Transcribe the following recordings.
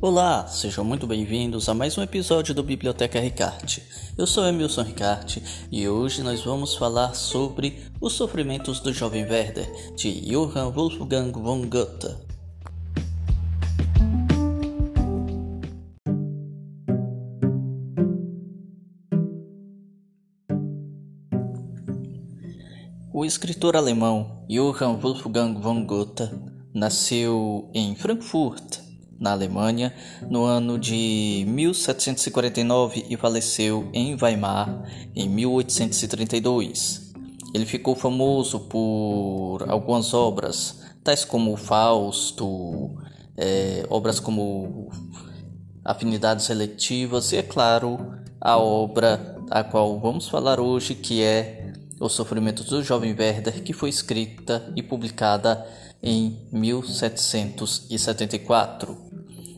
Olá, sejam muito bem-vindos a mais um episódio do Biblioteca Ricarte. Eu sou Emilson Ricarte e hoje nós vamos falar sobre Os Sofrimentos do Jovem Werder, de Johann Wolfgang von Goethe. O escritor alemão Johann Wolfgang von Goethe nasceu em Frankfurt, na Alemanha, no ano de 1749 e faleceu em Weimar em 1832. Ele ficou famoso por algumas obras, tais como Fausto, é, obras como Afinidades Seletivas e, é claro, a obra a qual vamos falar hoje, que é Os Sofrimentos do Jovem Werder, que foi escrita e publicada em 1774.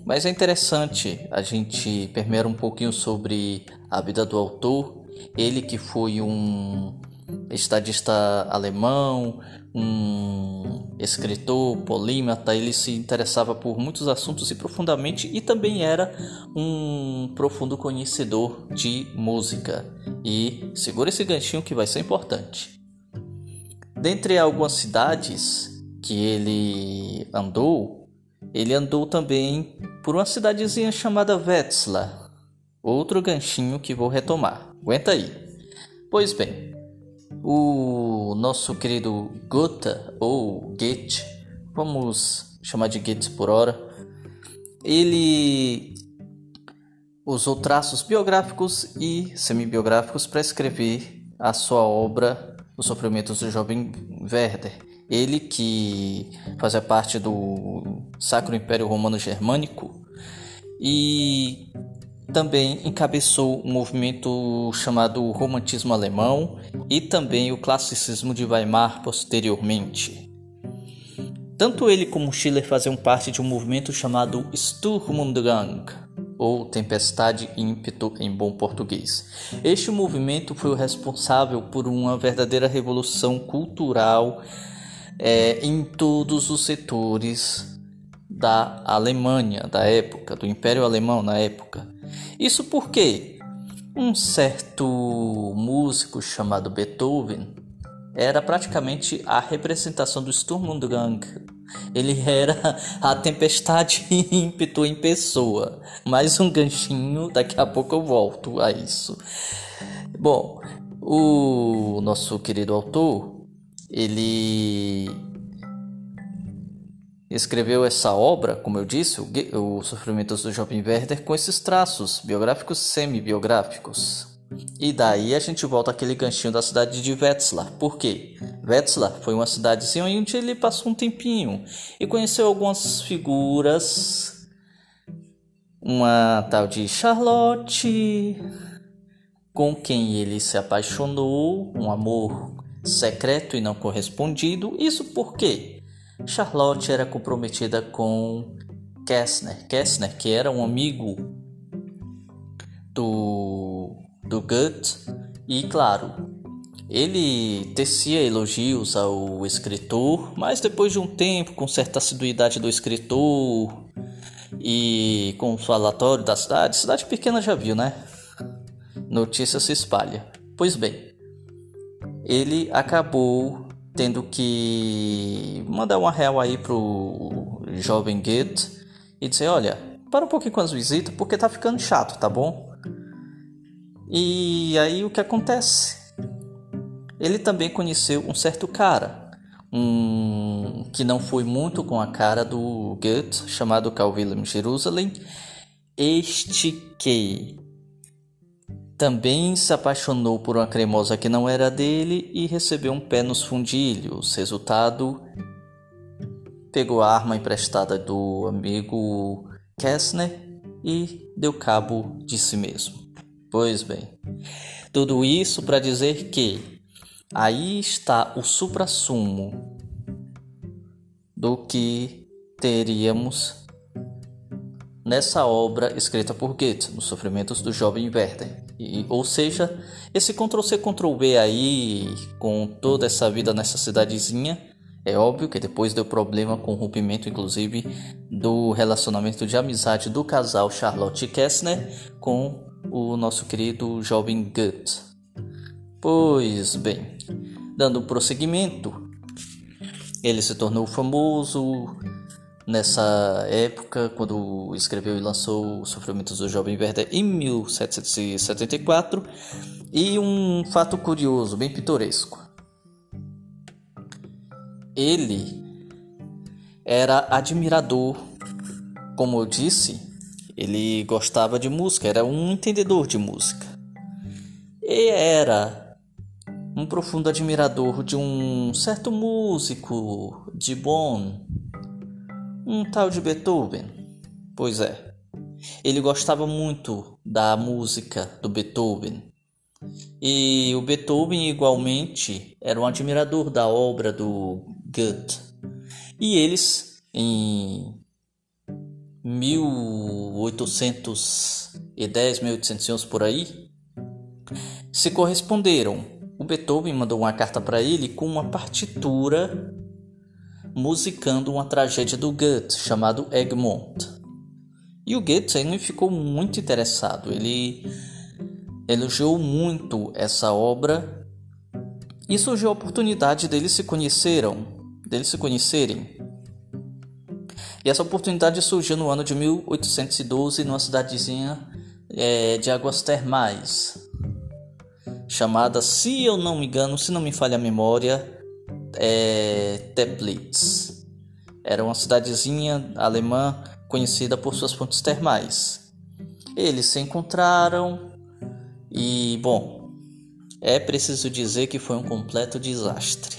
Mas é interessante a gente permear um pouquinho sobre a vida do autor. Ele que foi um estadista alemão, um escritor polímata, ele se interessava por muitos assuntos e profundamente e também era um profundo conhecedor de música. E segura esse ganchinho que vai ser importante. Dentre algumas cidades que ele andou, ele andou também por uma cidadezinha chamada Wetzlar. Outro ganchinho que vou retomar. Aguenta aí. Pois bem, o nosso querido Gotha ou Goethe, vamos chamar de Goethe por hora, ele usou traços biográficos e semibiográficos para escrever a sua obra Os Sofrimentos do Jovem Werder. Ele que fazia parte do Sacro Império Romano Germânico e também encabeçou um movimento chamado Romantismo Alemão e também o Classicismo de Weimar posteriormente. Tanto ele como Schiller faziam parte de um movimento chamado Sturm und Drang, ou Tempestade e Ímpeto em bom português. Este movimento foi o responsável por uma verdadeira revolução cultural é, em todos os setores da Alemanha da época, do Império Alemão na época. Isso porque um certo músico chamado Beethoven era praticamente a representação do Sturm und Drang. Ele era a tempestade ímpeto em pessoa. Mais um ganchinho, daqui a pouco eu volto a isso. Bom, o nosso querido autor, ele escreveu essa obra, como eu disse, o, Sofrimentos do Jovem Werder, com esses traços biográficos semi-biográficos. E daí a gente volta àquele ganchinho da cidade de Wetzlar. Por quê? Wetzlar foi uma cidadezinha onde ele passou um tempinho e conheceu algumas figuras. Uma tal de Charlotte, com quem ele se apaixonou, um amor secreto e não correspondido. Isso por quê? Charlotte era comprometida com Kessner, Kessner que era um amigo do, do Goethe e, claro, ele tecia elogios ao escritor, mas depois de um tempo, com certa assiduidade do escritor e com o falatório da cidade, cidade pequena já viu, né? Notícia se espalha. Pois bem, ele acabou tendo que mandar uma real aí pro jovem Goethe e dizer, olha, para um pouquinho com as visitas porque tá ficando chato, tá bom? E aí o que acontece? Ele também conheceu um certo cara, um que não foi muito com a cara do Goethe, chamado Carl Wilhelm Jerusalem, este que também se apaixonou por uma cremosa que não era dele e recebeu um pé nos fundilhos. Resultado: pegou a arma emprestada do amigo Kessner e deu cabo de si mesmo. Pois bem, tudo isso para dizer que aí está o suprassumo do que teríamos nessa obra escrita por Goethe, Nos Sofrimentos do Jovem Werther. E, ou seja, esse Ctrl C Ctrl V aí, com toda essa vida nessa cidadezinha, É óbvio que depois deu problema com o rompimento, inclusive, do relacionamento de amizade do casal Charlotte Kessner com o nosso querido jovem Goethe. Pois bem, dando prosseguimento, ele se tornou famoso nessa época, quando escreveu e lançou Os Sofrimentos do Jovem Werther em 1774. E um fato curioso, bem pitoresco. Ele era admirador, como eu disse, ele gostava de música, era um entendedor de música. E era um profundo admirador de um certo músico de Bonn, um tal de Beethoven. Pois é, ele gostava muito da música do Beethoven. E o Beethoven, igualmente, era um admirador da obra do Goethe. E eles, em 1810, 1811 por aí, se corresponderam. O Beethoven mandou uma carta para ele com uma partitura musicando uma tragédia do Goethe chamado Egmont. E o Goethe ele ficou muito interessado. Ele elogiou muito essa obra e surgiu a oportunidade deles se conheceram, deles se conhecerem. E essa oportunidade surgiu no ano de 1812 numa cidadezinha é, de águas termais, chamada, se eu não me engano, se não me falha a memória, é, Teplitz. Era uma cidadezinha alemã conhecida por suas fontes termais. Eles se encontraram, e, bom, é preciso dizer que foi um completo desastre.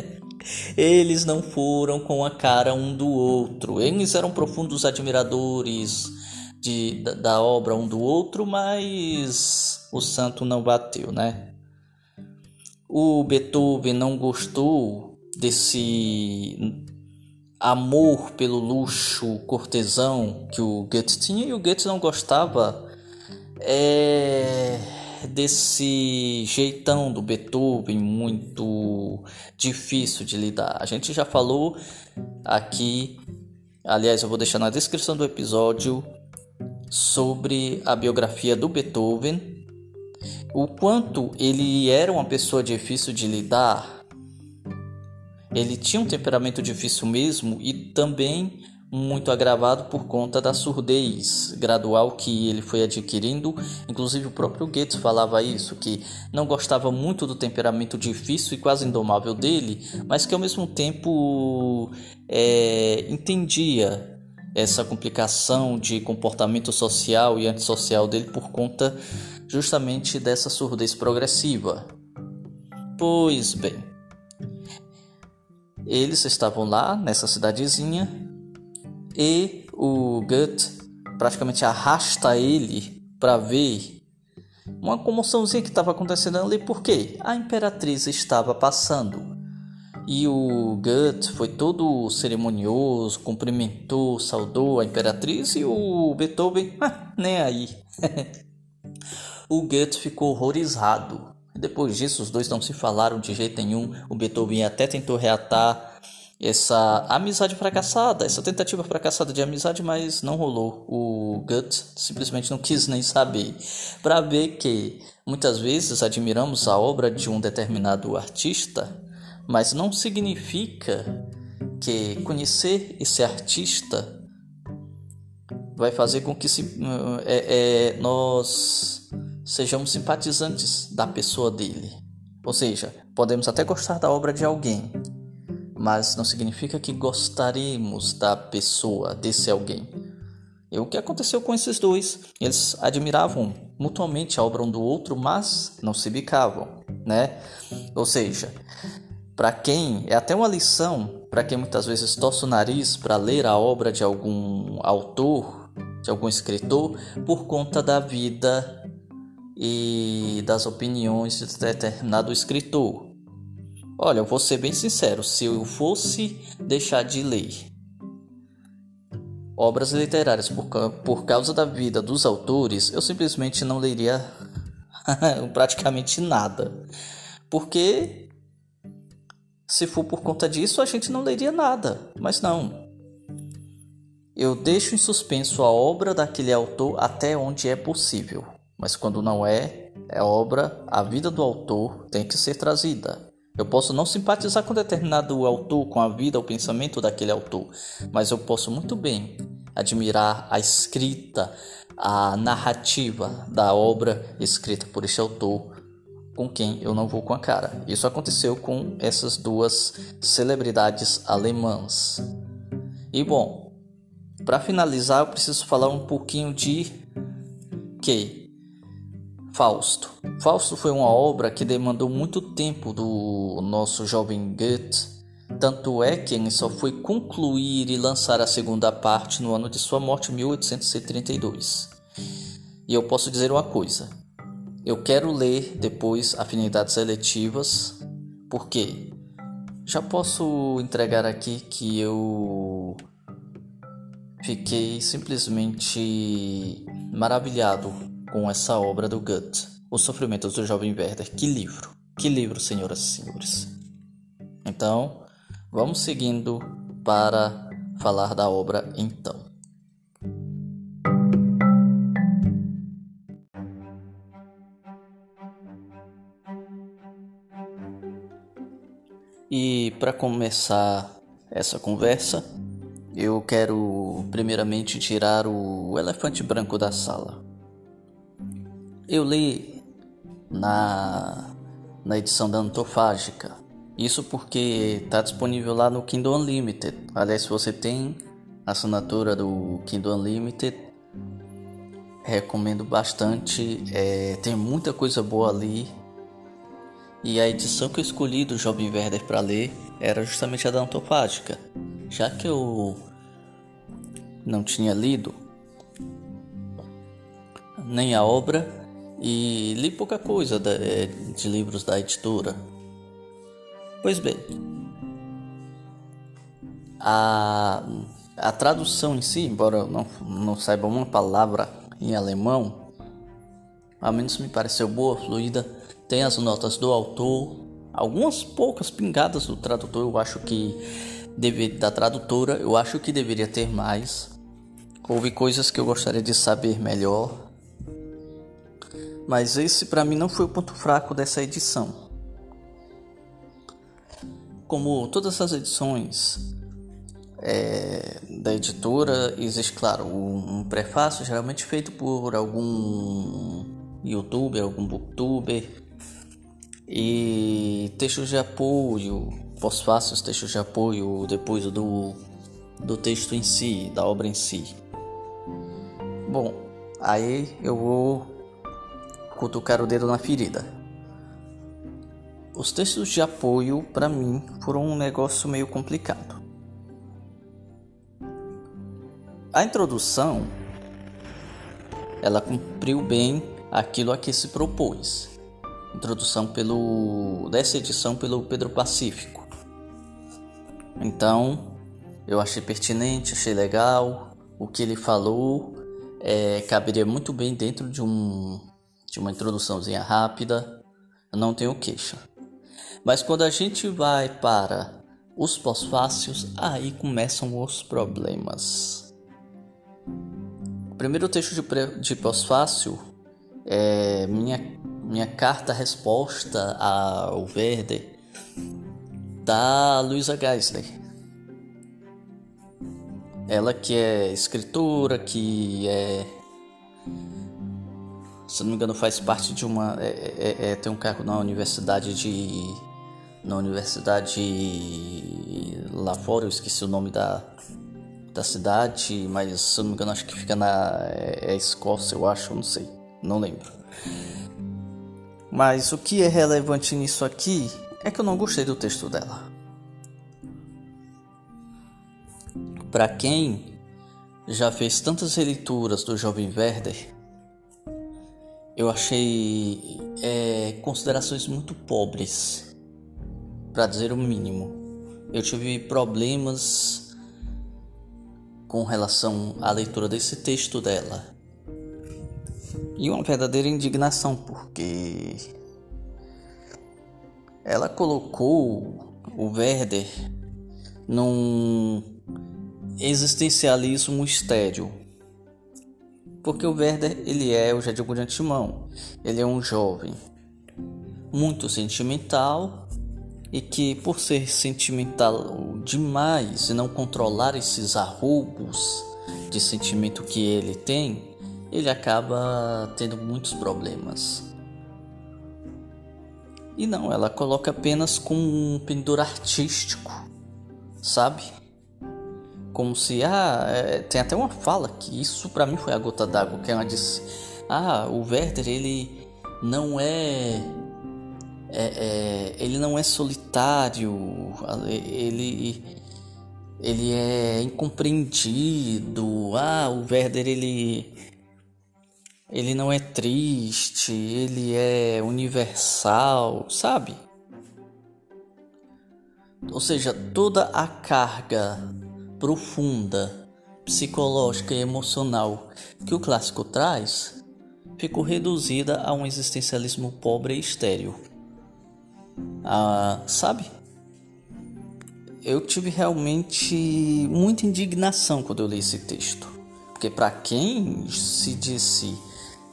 Eles não foram com a cara um do outro. Eles eram profundos admiradores de, da, da obra um do outro, mas o santo não bateu, né? O Beethoven não gostou desse amor pelo luxo cortesão que o Goethe tinha e o Goethe não gostava é desse jeitão do Beethoven muito difícil de lidar. A gente já falou aqui, aliás, eu vou deixar na descrição do episódio sobre a biografia do Beethoven, o quanto ele era uma pessoa difícil de lidar. Ele tinha um temperamento difícil mesmo e também muito agravado por conta da surdez gradual que ele foi adquirindo. Inclusive o próprio Goethe falava isso, que não gostava muito do temperamento difícil e quase indomável dele, mas que ao mesmo tempo é, entendia essa complicação de comportamento social e antissocial dele por conta justamente dessa surdez progressiva. Pois bem, eles estavam lá nessa cidadezinha e o Gut praticamente arrasta ele para ver uma comoçãozinha que estava acontecendo ali, porque a imperatriz estava passando. E o Gut foi todo cerimonioso, cumprimentou, saudou a imperatriz e o Beethoven, ah, nem aí. o Goethe ficou horrorizado. Depois disso, os dois não se falaram de jeito nenhum. O Beethoven até tentou reatar essa amizade fracassada, essa tentativa fracassada de amizade, mas não rolou. O Gut simplesmente não quis nem saber. Para ver que muitas vezes admiramos a obra de um determinado artista, mas não significa que conhecer esse artista vai fazer com que se, é, é, nós sejamos simpatizantes da pessoa dele. Ou seja, podemos até gostar da obra de alguém, mas não significa que gostaremos da pessoa, desse alguém. E o que aconteceu com esses dois? Eles admiravam mutuamente a obra um do outro, mas não se bicavam, né? Ou seja, para quem é até uma lição, para quem muitas vezes torce o nariz para ler a obra de algum autor, de algum escritor, por conta da vida e das opiniões de determinado escritor. Olha, eu vou ser bem sincero, se eu fosse deixar de ler obras literárias por, por causa da vida dos autores, eu simplesmente não leria praticamente nada. Porque Se for por conta disso, a gente não leria nada, mas não. Eu deixo em suspenso a obra daquele autor até onde é possível, mas quando não é, é obra, a vida do autor tem que ser trazida. Eu posso não simpatizar com determinado autor, com a vida ou pensamento daquele autor, mas eu posso muito bem admirar a escrita, a narrativa da obra escrita por este autor com quem eu não vou com a cara. Isso aconteceu com essas duas celebridades alemãs. E bom, para finalizar, eu preciso falar um pouquinho de que Fausto. Fausto foi uma obra que demandou muito tempo do nosso jovem Goethe. Tanto é que ele só foi concluir e lançar a segunda parte no ano de sua morte, 1832. E eu posso dizer uma coisa: eu quero ler depois Afinidades Seletivas, porque já posso entregar aqui que eu fiquei simplesmente maravilhado com essa obra do Goethe, Os Sofrimentos do Jovem Werder. Que livro! Que livro, senhoras e senhores! Então, vamos seguindo para falar da obra então. E para começar essa conversa, eu quero primeiramente tirar o elefante branco da sala. Eu li na, na edição da Antofágica, isso porque está disponível lá no Kindle Unlimited. Aliás, se você tem assinatura do Kindle Unlimited, recomendo bastante. É, tem muita coisa boa ali e a edição que eu escolhi do Jovem Werder para ler era justamente a da Antofágica, já que eu não tinha lido nem a obra e li pouca coisa de, eh, de livros da editora. Pois bem, a, a tradução em si, embora eu não, não saiba uma palavra em alemão, ao menos me pareceu boa, fluida tem as notas do autor, algumas poucas pingadas do tradutor, eu acho que deve, da tradutora, eu acho que deveria ter mais. Houve coisas que eu gostaria de saber melhor. Mas esse para mim não foi o ponto fraco dessa edição. Como todas as edições é, da editora, existe, claro, um, prefácio geralmente feito por algum youtuber, algum booktuber e textos de apoio, pós-fácios, textos de apoio depois do, do texto em si, da obra em si. Bom, aí eu vou cutucar o dedo na ferida. Os textos de apoio, para mim, foram um negócio meio complicado. A introdução, ela cumpriu bem aquilo a que se propôs introdução pelo dessa edição pelo Pedro Pacífico. Então, eu achei pertinente, achei legal o que ele falou, é, caberia muito bem dentro de um de uma introduçãozinha rápida. Eu não tenho queixa. Mas quando a gente vai para os pós-fácios, aí começam os problemas. O primeiro texto de, de pós-fácil é minha minha carta resposta ao Verde da Luisa Geisler. Ela que é escritora, que é se não me engano faz parte de uma é, é, é, tem um cargo na universidade de na universidade lá fora eu esqueci o nome da da cidade mas se não me engano acho que fica na é, é Escócia eu acho não sei não lembro mas o que é relevante nisso aqui é que eu não gostei do texto dela. Para quem já fez tantas releituras do Jovem Werder, eu achei é, considerações muito pobres, para dizer o mínimo. Eu tive problemas com relação à leitura desse texto dela e uma verdadeira indignação, porque ela colocou o Werder num existencialismo estéreo. Porque o Werder, ele é, eu já digo de antemão, ele é um jovem muito sentimental e que por ser sentimental demais e não controlar esses arroubos de sentimento que ele tem, ele acaba tendo muitos problemas. E não, ela coloca apenas com um pendor artístico, sabe? Como se, ah, é, tem até uma fala que isso para mim foi a gota d'água, que ela disse, ah, o Werther ele não é, é, é ele não é solitário, ele ele é incompreendido, ah, o Werther ele ele não é triste, ele é universal, sabe? Ou seja, toda a carga profunda, psicológica e emocional que o clássico traz ficou reduzida a um existencialismo pobre e estéril. Ah, sabe? Eu tive realmente muita indignação quando eu li esse texto. Porque para quem se disse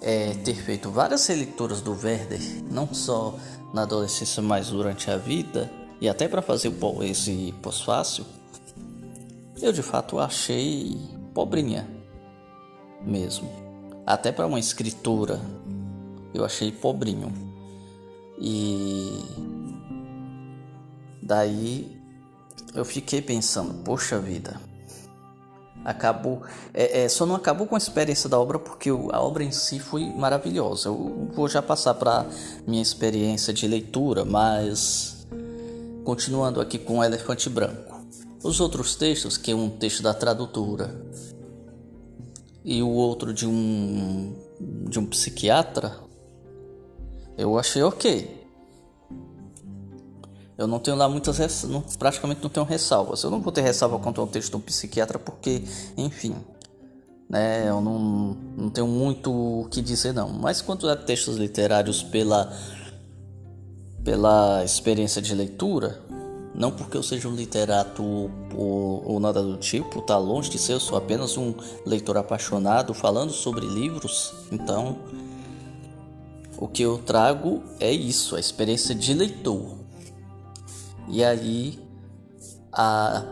é, ter feito várias releituras do Werder, não só na adolescência, mas durante a vida, e até para fazer esse pós-fácil, eu de fato achei pobrinha mesmo. Até para uma escritora, eu achei pobrinho. E daí eu fiquei pensando, poxa vida, acabou é, é, só não acabou com a experiência da obra porque a obra em si foi maravilhosa eu vou já passar para minha experiência de leitura mas continuando aqui com o elefante branco os outros textos que é um texto da tradutora e o outro de um de um psiquiatra eu achei ok eu não tenho lá muitas não, praticamente não tenho ressalvas. Eu não vou ter ressalva contra o texto de um psiquiatra porque, enfim, né, eu não, não tenho muito o que dizer não. Mas quanto a textos literários pela pela experiência de leitura, não porque eu seja um literato ou, ou nada do tipo, tá longe de ser, eu sou apenas um leitor apaixonado falando sobre livros. Então, o que eu trago é isso, a experiência de leitor. E aí, a,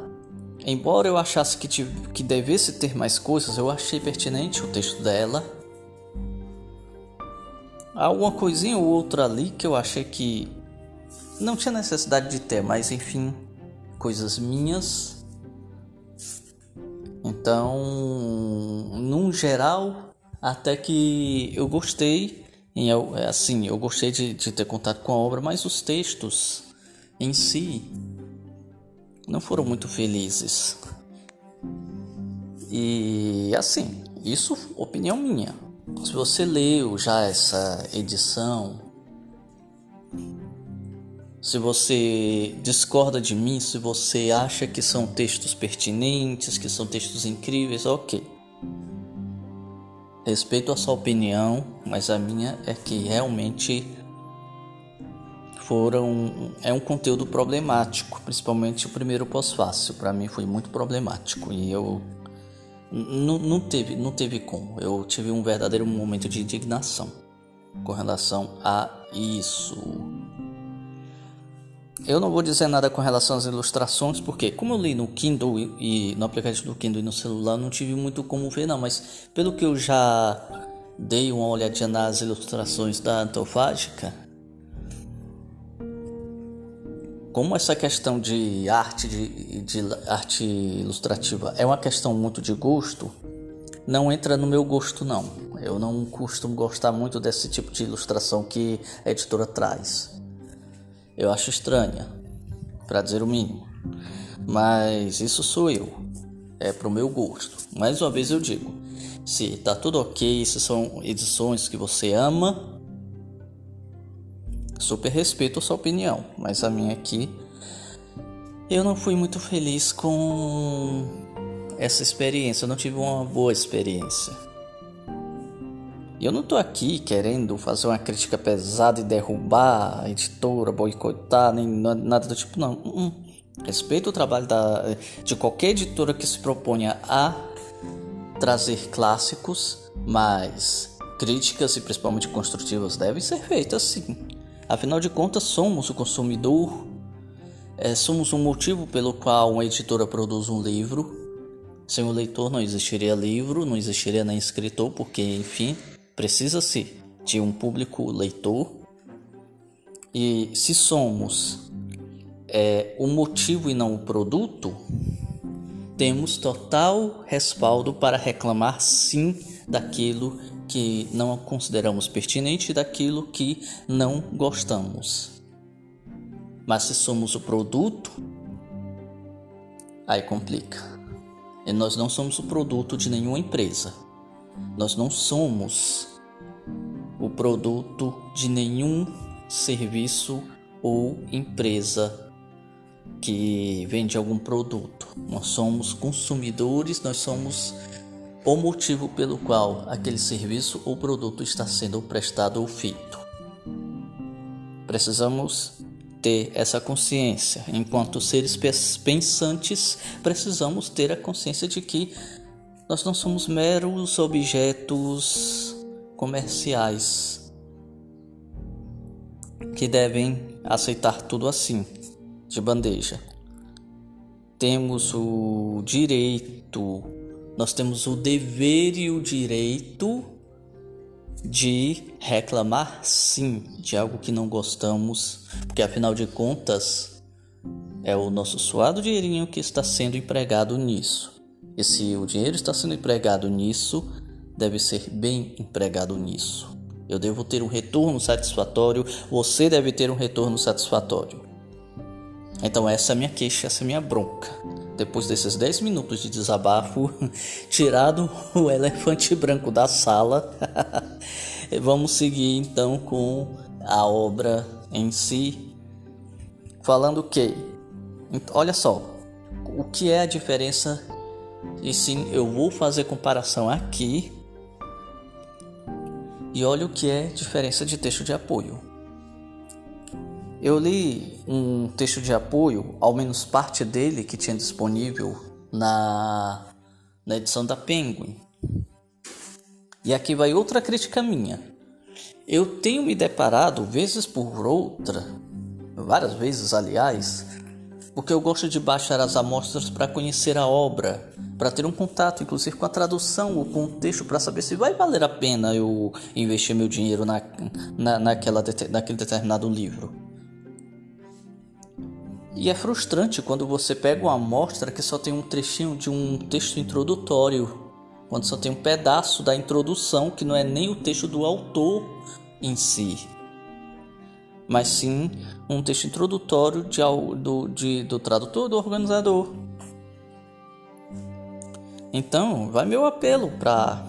embora eu achasse que, tive, que devesse ter mais coisas, eu achei pertinente o texto dela. Há uma coisinha ou outra ali que eu achei que não tinha necessidade de ter, mas enfim, coisas minhas. Então, num geral, até que eu gostei, em, assim, eu gostei de, de ter contato com a obra, mas os textos em si não foram muito felizes. E assim, isso opinião minha. Se você leu já essa edição, se você discorda de mim, se você acha que são textos pertinentes, que são textos incríveis, ok. Respeito a sua opinião, mas a minha é que realmente foram é um conteúdo problemático, principalmente o primeiro pós-fácil. Para mim foi muito problemático e eu não teve não teve como. Eu tive um verdadeiro momento de indignação com relação a isso. Eu não vou dizer nada com relação às ilustrações, porque como eu li no Kindle e no aplicativo do Kindle e no celular, não tive muito como ver não, mas pelo que eu já dei uma olhadinha nas ilustrações da Antofágica, como essa questão de arte de, de, arte ilustrativa é uma questão muito de gosto, não entra no meu gosto não. Eu não costumo gostar muito desse tipo de ilustração que a editora traz. Eu acho estranha, para dizer o mínimo. Mas isso sou eu. É pro meu gosto. Mais uma vez eu digo, se tá tudo ok, se são edições que você ama, Super respeito a sua opinião, mas a minha aqui eu não fui muito feliz com essa experiência, eu não tive uma boa experiência. E eu não estou aqui querendo fazer uma crítica pesada e derrubar a editora, boicotar, nem nada do tipo, não. Hum, respeito o trabalho da, de qualquer editora que se proponha a trazer clássicos, mas críticas e principalmente construtivas devem ser feitas sim. Afinal de contas, somos o consumidor, é, somos um motivo pelo qual uma editora produz um livro. Sem o leitor não existiria livro, não existiria nem escritor, porque, enfim, precisa-se de um público leitor. E se somos é, o motivo e não o produto, temos total respaldo para reclamar sim daquilo que não consideramos pertinente e daquilo que não gostamos. Mas se somos o produto, aí complica. E nós não somos o produto de nenhuma empresa. Nós não somos o produto de nenhum serviço ou empresa que vende algum produto. Nós somos consumidores, nós somos o motivo pelo qual aquele serviço ou produto está sendo prestado ou feito. Precisamos ter essa consciência. Enquanto seres pensantes, precisamos ter a consciência de que nós não somos meros objetos comerciais que devem aceitar tudo assim, de bandeja. Temos o direito, nós temos o dever e o direito de reclamar sim de algo que não gostamos, porque afinal de contas é o nosso suado dinheirinho que está sendo empregado nisso. E se o dinheiro está sendo empregado nisso, deve ser bem empregado nisso. Eu devo ter um retorno satisfatório, você deve ter um retorno satisfatório. Então essa é a minha queixa, essa é a minha bronca. Depois desses 10 minutos de desabafo, tirado o elefante branco da sala, vamos seguir então com a obra em si. Falando que, olha só, o que é a diferença e sim, eu vou fazer comparação aqui. E olha o que é diferença de texto de apoio. Eu li um texto de apoio, ao menos parte dele que tinha disponível na, na edição da Penguin. E aqui vai outra crítica minha. Eu tenho me deparado, vezes por outra, várias vezes aliás, porque eu gosto de baixar as amostras para conhecer a obra, para ter um contato, inclusive com a tradução o texto, para saber se vai valer a pena eu investir meu dinheiro na, na, naquela, naquele determinado livro. E é frustrante quando você pega uma amostra que só tem um trechinho de um texto introdutório, quando só tem um pedaço da introdução que não é nem o texto do autor em si mas sim um texto introdutório de, do, de, do tradutor do organizador. Então, vai meu apelo para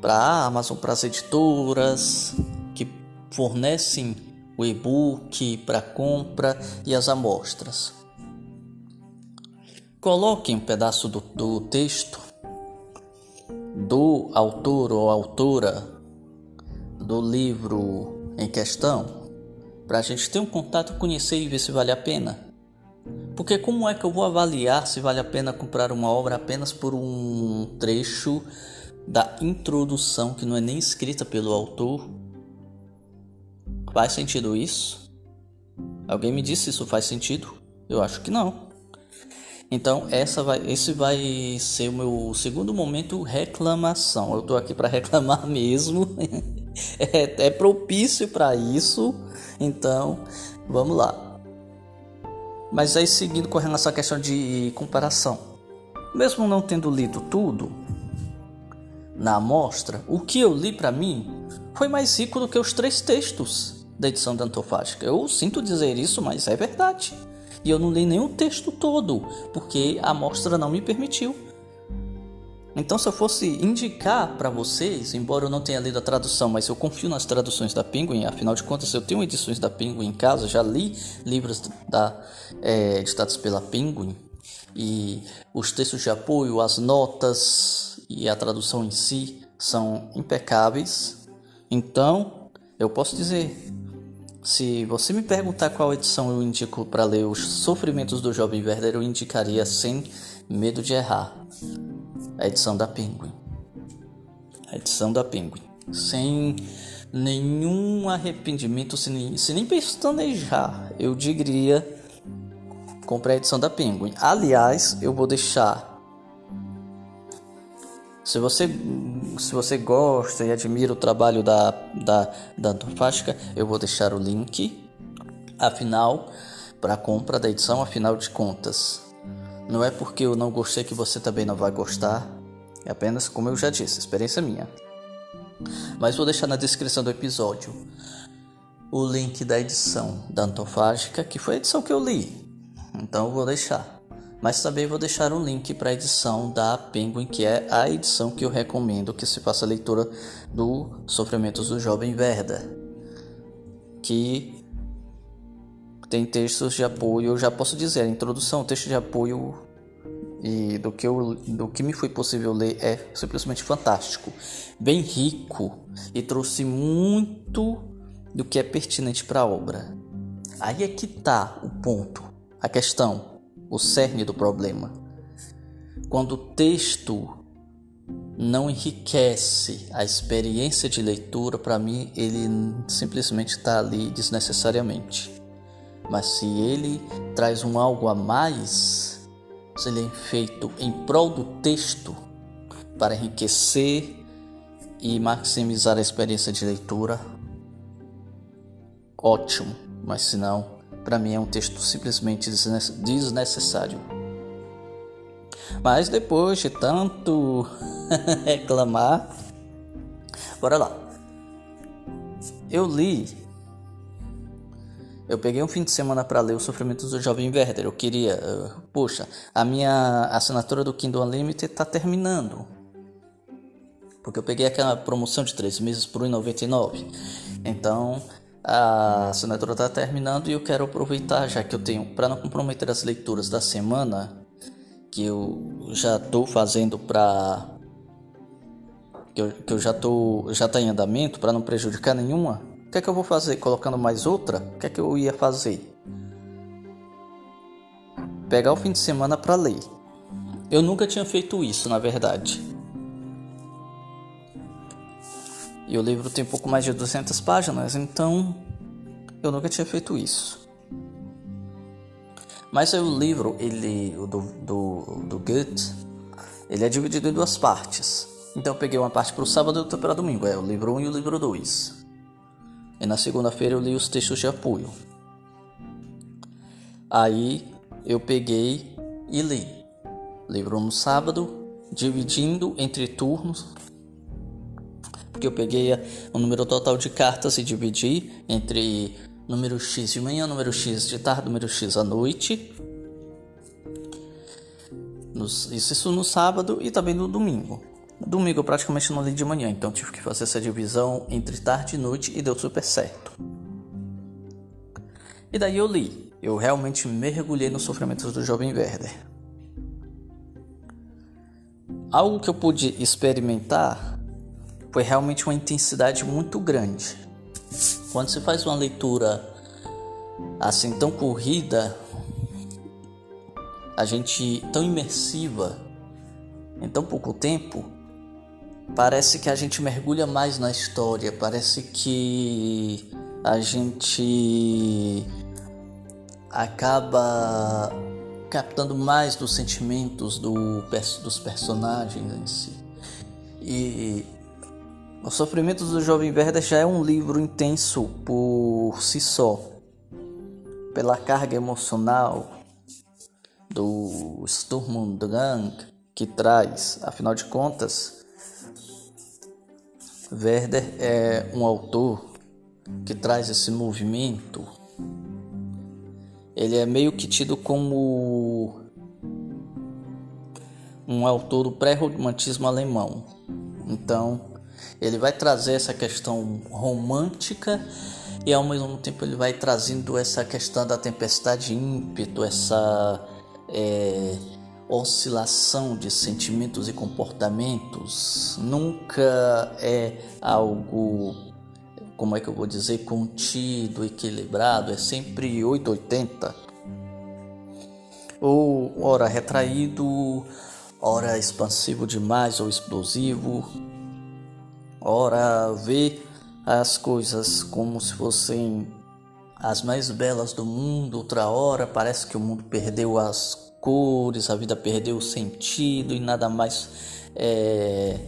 para Amazon, para as editoras que fornecem o e-book para compra e as amostras. Coloquem um pedaço do, do texto do autor ou autora do livro em questão para a gente ter um contato, conhecer e ver se vale a pena. Porque como é que eu vou avaliar se vale a pena comprar uma obra apenas por um trecho da introdução que não é nem escrita pelo autor? Faz sentido isso? Alguém me disse se isso faz sentido? Eu acho que não. Então essa vai, esse vai ser o meu segundo momento reclamação. Eu tô aqui para reclamar mesmo. É, é propício para isso. Então, vamos lá. Mas aí seguindo com relação à questão de comparação. Mesmo não tendo lido tudo na amostra, o que eu li para mim foi mais rico do que os três textos da edição da Antofágica. Eu sinto dizer isso, mas é verdade. E eu não li nenhum texto todo, porque a amostra não me permitiu. Então, se eu fosse indicar para vocês, embora eu não tenha lido a tradução, mas eu confio nas traduções da Penguin, afinal de contas, eu tenho edições da Penguin em casa, já li livros da, é, editados pela Penguin, e os textos de apoio, as notas e a tradução em si são impecáveis. Então, eu posso dizer, se você me perguntar qual edição eu indico para ler os sofrimentos do jovem Werder, eu indicaria sem medo de errar. A edição da Penguin. A edição da Penguin. Sem nenhum arrependimento, sem nem, sem nem pestanejar, eu diria compre a edição da Penguin. Aliás, eu vou deixar se você, se você gosta e admira o trabalho da, da, da Antofágica, eu vou deixar o link, afinal, para compra da edição, afinal de contas. Não é porque eu não gostei que você também não vai gostar, é apenas, como eu já disse, experiência minha. Mas vou deixar na descrição do episódio o link da edição da Antofágica, que foi a edição que eu li. Então eu vou deixar mas também vou deixar um link para a edição da Penguin, que é a edição que eu recomendo que se faça a leitura do Sofrimentos do Jovem Verda, que tem textos de apoio, eu já posso dizer, introdução, texto de apoio e do que, eu, do que me foi possível ler é simplesmente fantástico, bem rico e trouxe muito do que é pertinente para a obra. Aí é que tá o ponto, a questão o cerne do problema. Quando o texto não enriquece a experiência de leitura, para mim ele simplesmente está ali desnecessariamente. Mas se ele traz um algo a mais, se ele é feito em prol do texto para enriquecer e maximizar a experiência de leitura, ótimo. Mas se não, para mim é um texto simplesmente desnecessário. Mas depois de tanto reclamar, bora lá. Eu li. Eu peguei um fim de semana para ler Os Sofrimentos do Jovem Werder. Eu queria, uh, poxa, a minha assinatura do Kindle Unlimited está terminando. Porque eu peguei aquela promoção de 3 meses por R$1,99. Então, a assinatura está terminando e eu quero aproveitar, já que eu tenho, para não comprometer as leituras da semana, que eu já estou fazendo para. Que eu, que eu já estou já tá em andamento, para não prejudicar nenhuma. O que é que eu vou fazer? Colocando mais outra? O que é que eu ia fazer? Pegar o fim de semana para ler. Eu nunca tinha feito isso, na verdade. E o livro tem pouco mais de 200 páginas, então eu nunca tinha feito isso. Mas o livro, ele, o do, do, do Goethe, ele é dividido em duas partes. Então eu peguei uma parte para o sábado e outra para domingo, é o livro 1 e o livro 2. E na segunda-feira eu li os textos de apoio. Aí eu peguei e li. Livro 1 no sábado, dividindo entre turnos porque eu peguei o número total de cartas e dividi entre número X de manhã, número X de tarde, número X à noite. Isso no sábado e também no domingo. Domingo eu praticamente não li de manhã, então tive que fazer essa divisão entre tarde e noite e deu super certo. E daí eu li. Eu realmente mergulhei nos sofrimentos do jovem Werder. Algo que eu pude experimentar foi realmente uma intensidade muito grande. Quando você faz uma leitura assim tão corrida, a gente tão imersiva em tão pouco tempo, parece que a gente mergulha mais na história, parece que a gente acaba captando mais dos sentimentos do, dos personagens em si. E os Sofrimentos do Jovem Werder já é um livro intenso por si só, pela carga emocional do Sturm Drang que traz, afinal de contas, Werder é um autor que traz esse movimento. Ele é meio que tido como um autor do pré-romantismo alemão. Então, ele vai trazer essa questão romântica e ao mesmo tempo ele vai trazendo essa questão da tempestade ímpeto, essa é, oscilação de sentimentos e comportamentos, nunca é algo, como é que eu vou dizer, contido, equilibrado, é sempre 880. Ou ora retraído, ora expansivo demais ou explosivo, ora vê as coisas como se fossem as mais belas do mundo, outra hora parece que o mundo perdeu as cores, a vida perdeu o sentido e nada mais é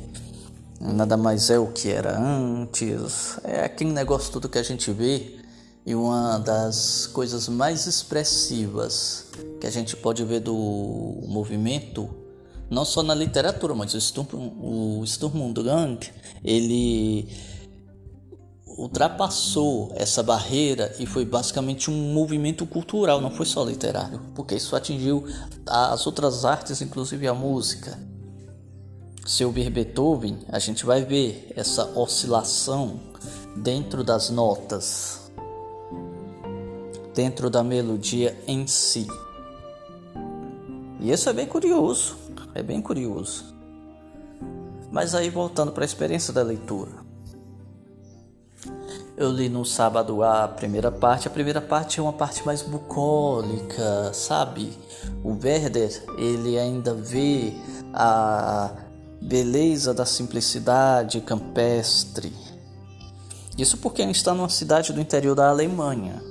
nada mais é o que era antes. É aquele negócio tudo que a gente vê e uma das coisas mais expressivas que a gente pode ver do movimento não só na literatura, mas o Sturm, o Sturm und Drang, ele ultrapassou essa barreira e foi basicamente um movimento cultural, não foi só literário, porque isso atingiu as outras artes, inclusive a música. Se ouvir Beethoven, a gente vai ver essa oscilação dentro das notas, dentro da melodia em si. E isso é bem curioso. É bem curioso. Mas aí voltando para a experiência da leitura. Eu li no sábado a primeira parte. A primeira parte é uma parte mais bucólica, sabe? O Werder, ele ainda vê a beleza da simplicidade campestre. Isso porque ele está numa cidade do interior da Alemanha.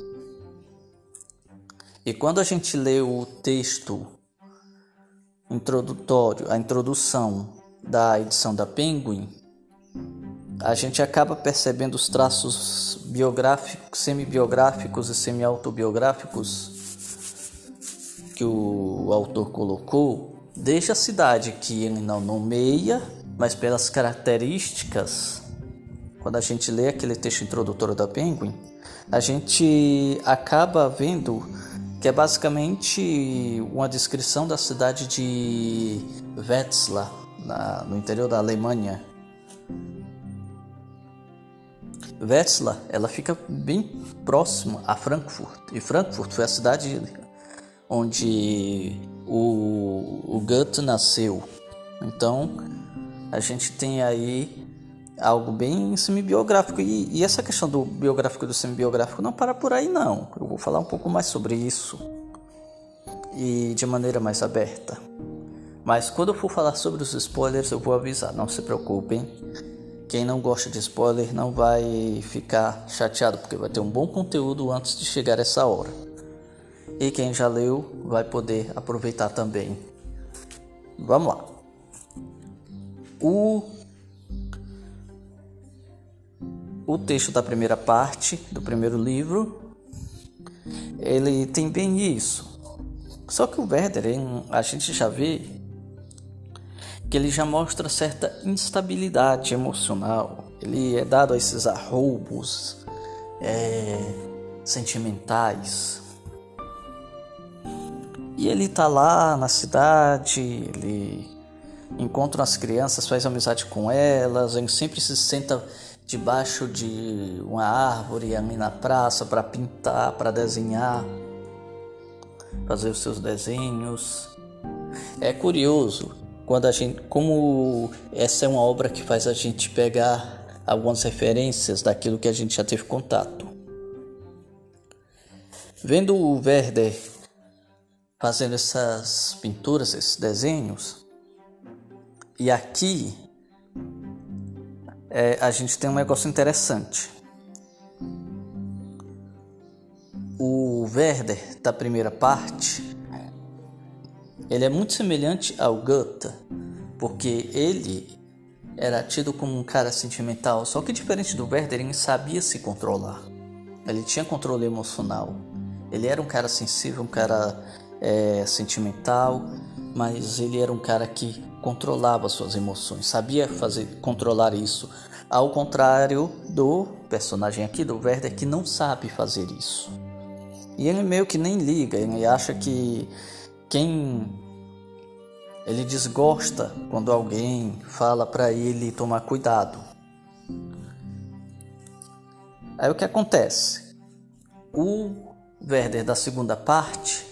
E quando a gente lê o texto introdutório, a introdução da edição da Penguin, a gente acaba percebendo os traços biográficos, semi-biográficos e semi-autobiográficos que o autor colocou, desde a cidade que ele não nomeia, mas pelas características, quando a gente lê aquele texto introdutório da Penguin, a gente acaba vendo que é basicamente uma descrição da cidade de Wetzlar, na, no interior da Alemanha. Wetzlar, ela fica bem próxima a Frankfurt, e Frankfurt foi a cidade onde o, o Goethe nasceu. Então, a gente tem aí algo bem semi-biográfico. E, e, essa questão do biográfico e do semi-biográfico não para por aí, não. Eu vou falar um pouco mais sobre isso e de maneira mais aberta. Mas quando eu for falar sobre os spoilers, eu vou avisar, não se preocupem. Quem não gosta de spoiler não vai ficar chateado, porque vai ter um bom conteúdo antes de chegar essa hora. E quem já leu vai poder aproveitar também. Vamos lá. O o texto da primeira parte do primeiro livro ele tem bem isso. Só que o Werder, a gente já vê que ele já mostra certa instabilidade emocional. Ele é dado a esses arroubos é, sentimentais. E ele tá lá na cidade, ele encontra as crianças, faz amizade com elas, ele sempre se senta debaixo de uma árvore ali na praça para pintar, para desenhar, fazer os seus desenhos. É curioso quando a gente, como essa é uma obra que faz a gente pegar algumas referências daquilo que a gente já teve contato. Vendo o Werder fazendo essas pinturas, esses desenhos, e aqui é, a gente tem um negócio interessante. O Werder da primeira parte, ele é muito semelhante ao Goethe, porque ele era tido como um cara sentimental, só que diferente do Werder, ele sabia se controlar. Ele tinha controle emocional. Ele era um cara sensível, um cara é, sentimental, mas ele era um cara que controlava suas emoções, sabia fazer controlar isso, ao contrário do personagem aqui do Werder que não sabe fazer isso. E ele meio que nem liga, ele acha que quem ele desgosta quando alguém fala para ele tomar cuidado. Aí o que acontece? O Werder da segunda parte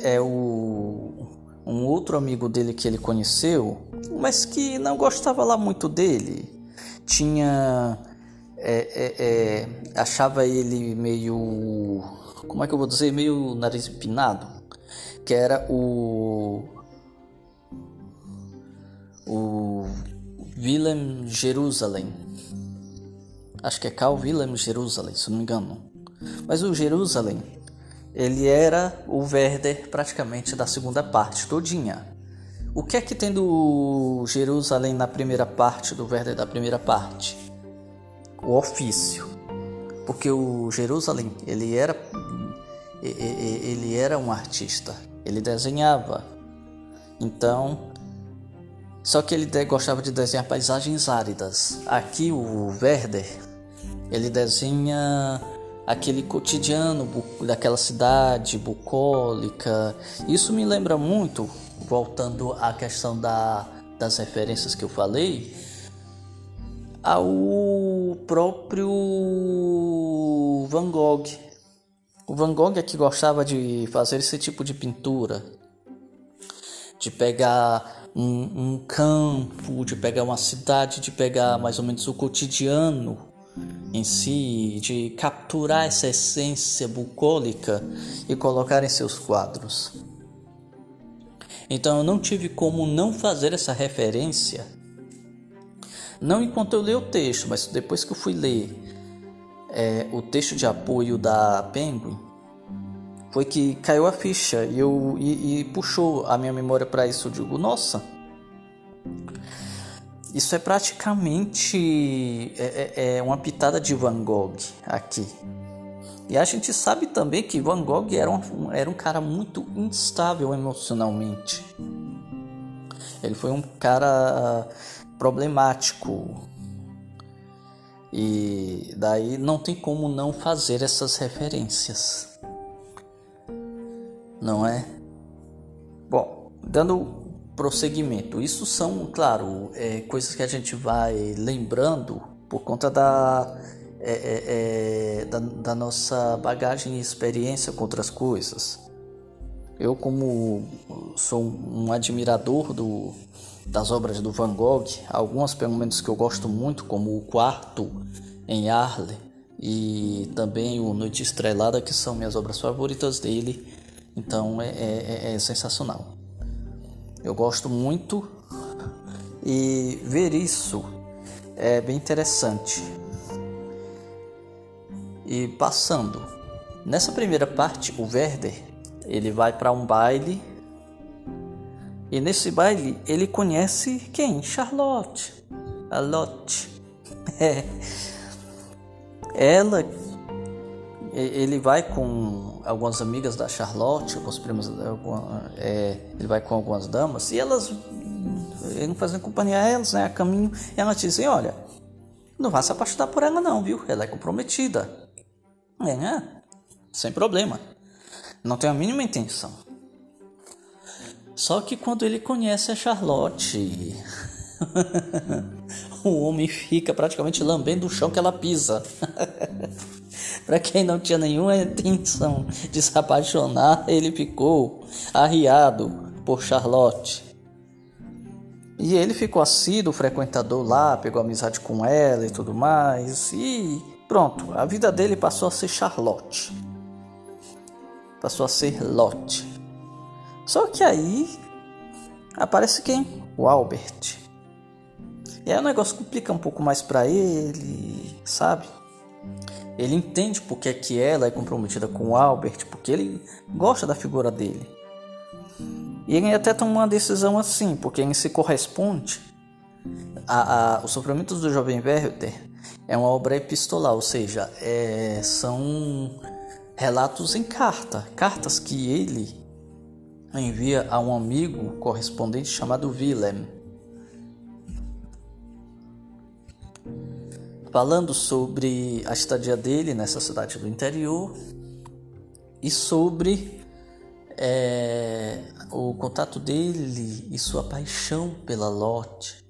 é o um outro amigo dele que ele conheceu, mas que não gostava lá muito dele. Tinha. É, é, é, achava ele meio. Como é que eu vou dizer? Meio nariz empinado. Que era o. O. Willem Jerusalem. Acho que é Carl Willem Jerusalem, se não me engano. Mas o Jerusalem, ele era o Werder praticamente da segunda parte todinha. O que é que tem do Jerusalém na primeira parte, do Werder da primeira parte? O ofício. Porque o Jerusalém, ele era ele era um artista, ele desenhava. Então, só que ele gostava de desenhar paisagens áridas. Aqui o Werder, ele desenha aquele cotidiano daquela cidade bucólica. Isso me lembra muito, voltando à questão da, das referências que eu falei, ao próprio Van Gogh. O Van Gogh é que gostava de fazer esse tipo de pintura, de pegar um, um campo, de pegar uma cidade, de pegar mais ou menos o cotidiano em si, de capturar essa essência bucólica e colocar em seus quadros. Então eu não tive como não fazer essa referência, não enquanto eu li o texto, mas depois que eu fui ler é, o texto de apoio da Penguin, foi que caiu a ficha e, eu, e, e puxou a minha memória para isso. Eu digo, nossa, isso é praticamente é, é, é uma pitada de Van Gogh aqui. E a gente sabe também que Van Gogh era um, era um cara muito instável emocionalmente. Ele foi um cara problemático. E daí não tem como não fazer essas referências. Não é? Bom, dando prosseguimento. Isso são, claro, é, coisas que a gente vai lembrando por conta da, é, é, é, da, da, nossa bagagem e experiência com outras coisas. Eu, como sou um admirador do, das obras do Van Gogh, algumas pelo menos que eu gosto muito, como o Quarto em Arles e também o Noite Estrelada, que são minhas obras favoritas dele, então é, é, é sensacional. Eu gosto muito e ver isso é bem interessante. E passando, nessa primeira parte, o Werder ele vai para um baile e nesse baile ele conhece quem? Charlotte, a. É. Ela ele vai com algumas amigas da Charlotte, alguns primos, é, ele vai com algumas damas e elas, ele fazendo companhia a elas, né, a caminho, e elas dizem, olha, não vá se apaixonar por ela não, viu? Ela é comprometida. É, né? Sem problema. Não tem a mínima intenção. Só que quando ele conhece a Charlotte, o homem fica praticamente lambendo o chão que ela pisa. Para quem não tinha nenhuma intenção de se apaixonar, ele ficou arriado por Charlotte. E ele ficou assíduo frequentador lá, pegou amizade com ela e tudo mais. E pronto, a vida dele passou a ser Charlotte. Passou a ser Lotte. Só que aí aparece quem? O Albert. E aí o negócio complica um pouco mais para ele, sabe? Ele entende porque é que ela é comprometida com o Albert, porque ele gosta da figura dele. E ele até toma uma decisão assim, porque ele se corresponde. A, a, Os Sofrimentos do Jovem Werther é uma obra epistolar, ou seja, é, são relatos em carta, cartas que ele envia a um amigo correspondente chamado Willem. falando sobre a estadia dele nessa cidade do interior e sobre é, o contato dele e sua paixão pela Lotte,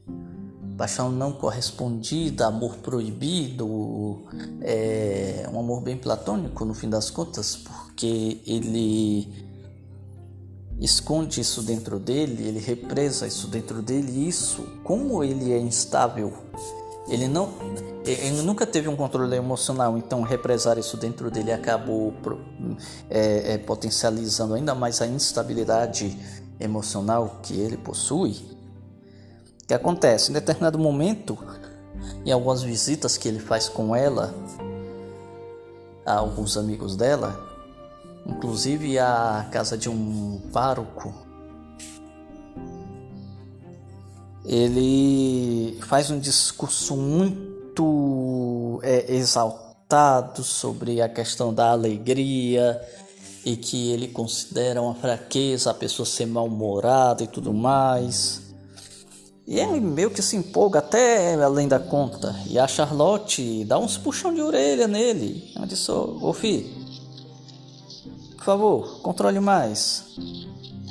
paixão não correspondida, amor proibido, é, um amor bem platônico no fim das contas, porque ele esconde isso dentro dele, ele represa isso dentro dele, e isso, como ele é instável, ele não ele nunca teve um controle emocional, então represar isso dentro dele acabou é, é, potencializando ainda mais a instabilidade emocional que ele possui. O que acontece? Em determinado momento, em algumas visitas que ele faz com ela, a alguns amigos dela, inclusive a casa de um pároco, ele faz um discurso muito é, exaltado sobre a questão da alegria e que ele considera uma fraqueza a pessoa ser mal-humorada e tudo mais. E ele meio que se empolga até além da conta. E a Charlotte dá uns puxão de orelha nele. Ela disse: Ô filho, por favor, controle mais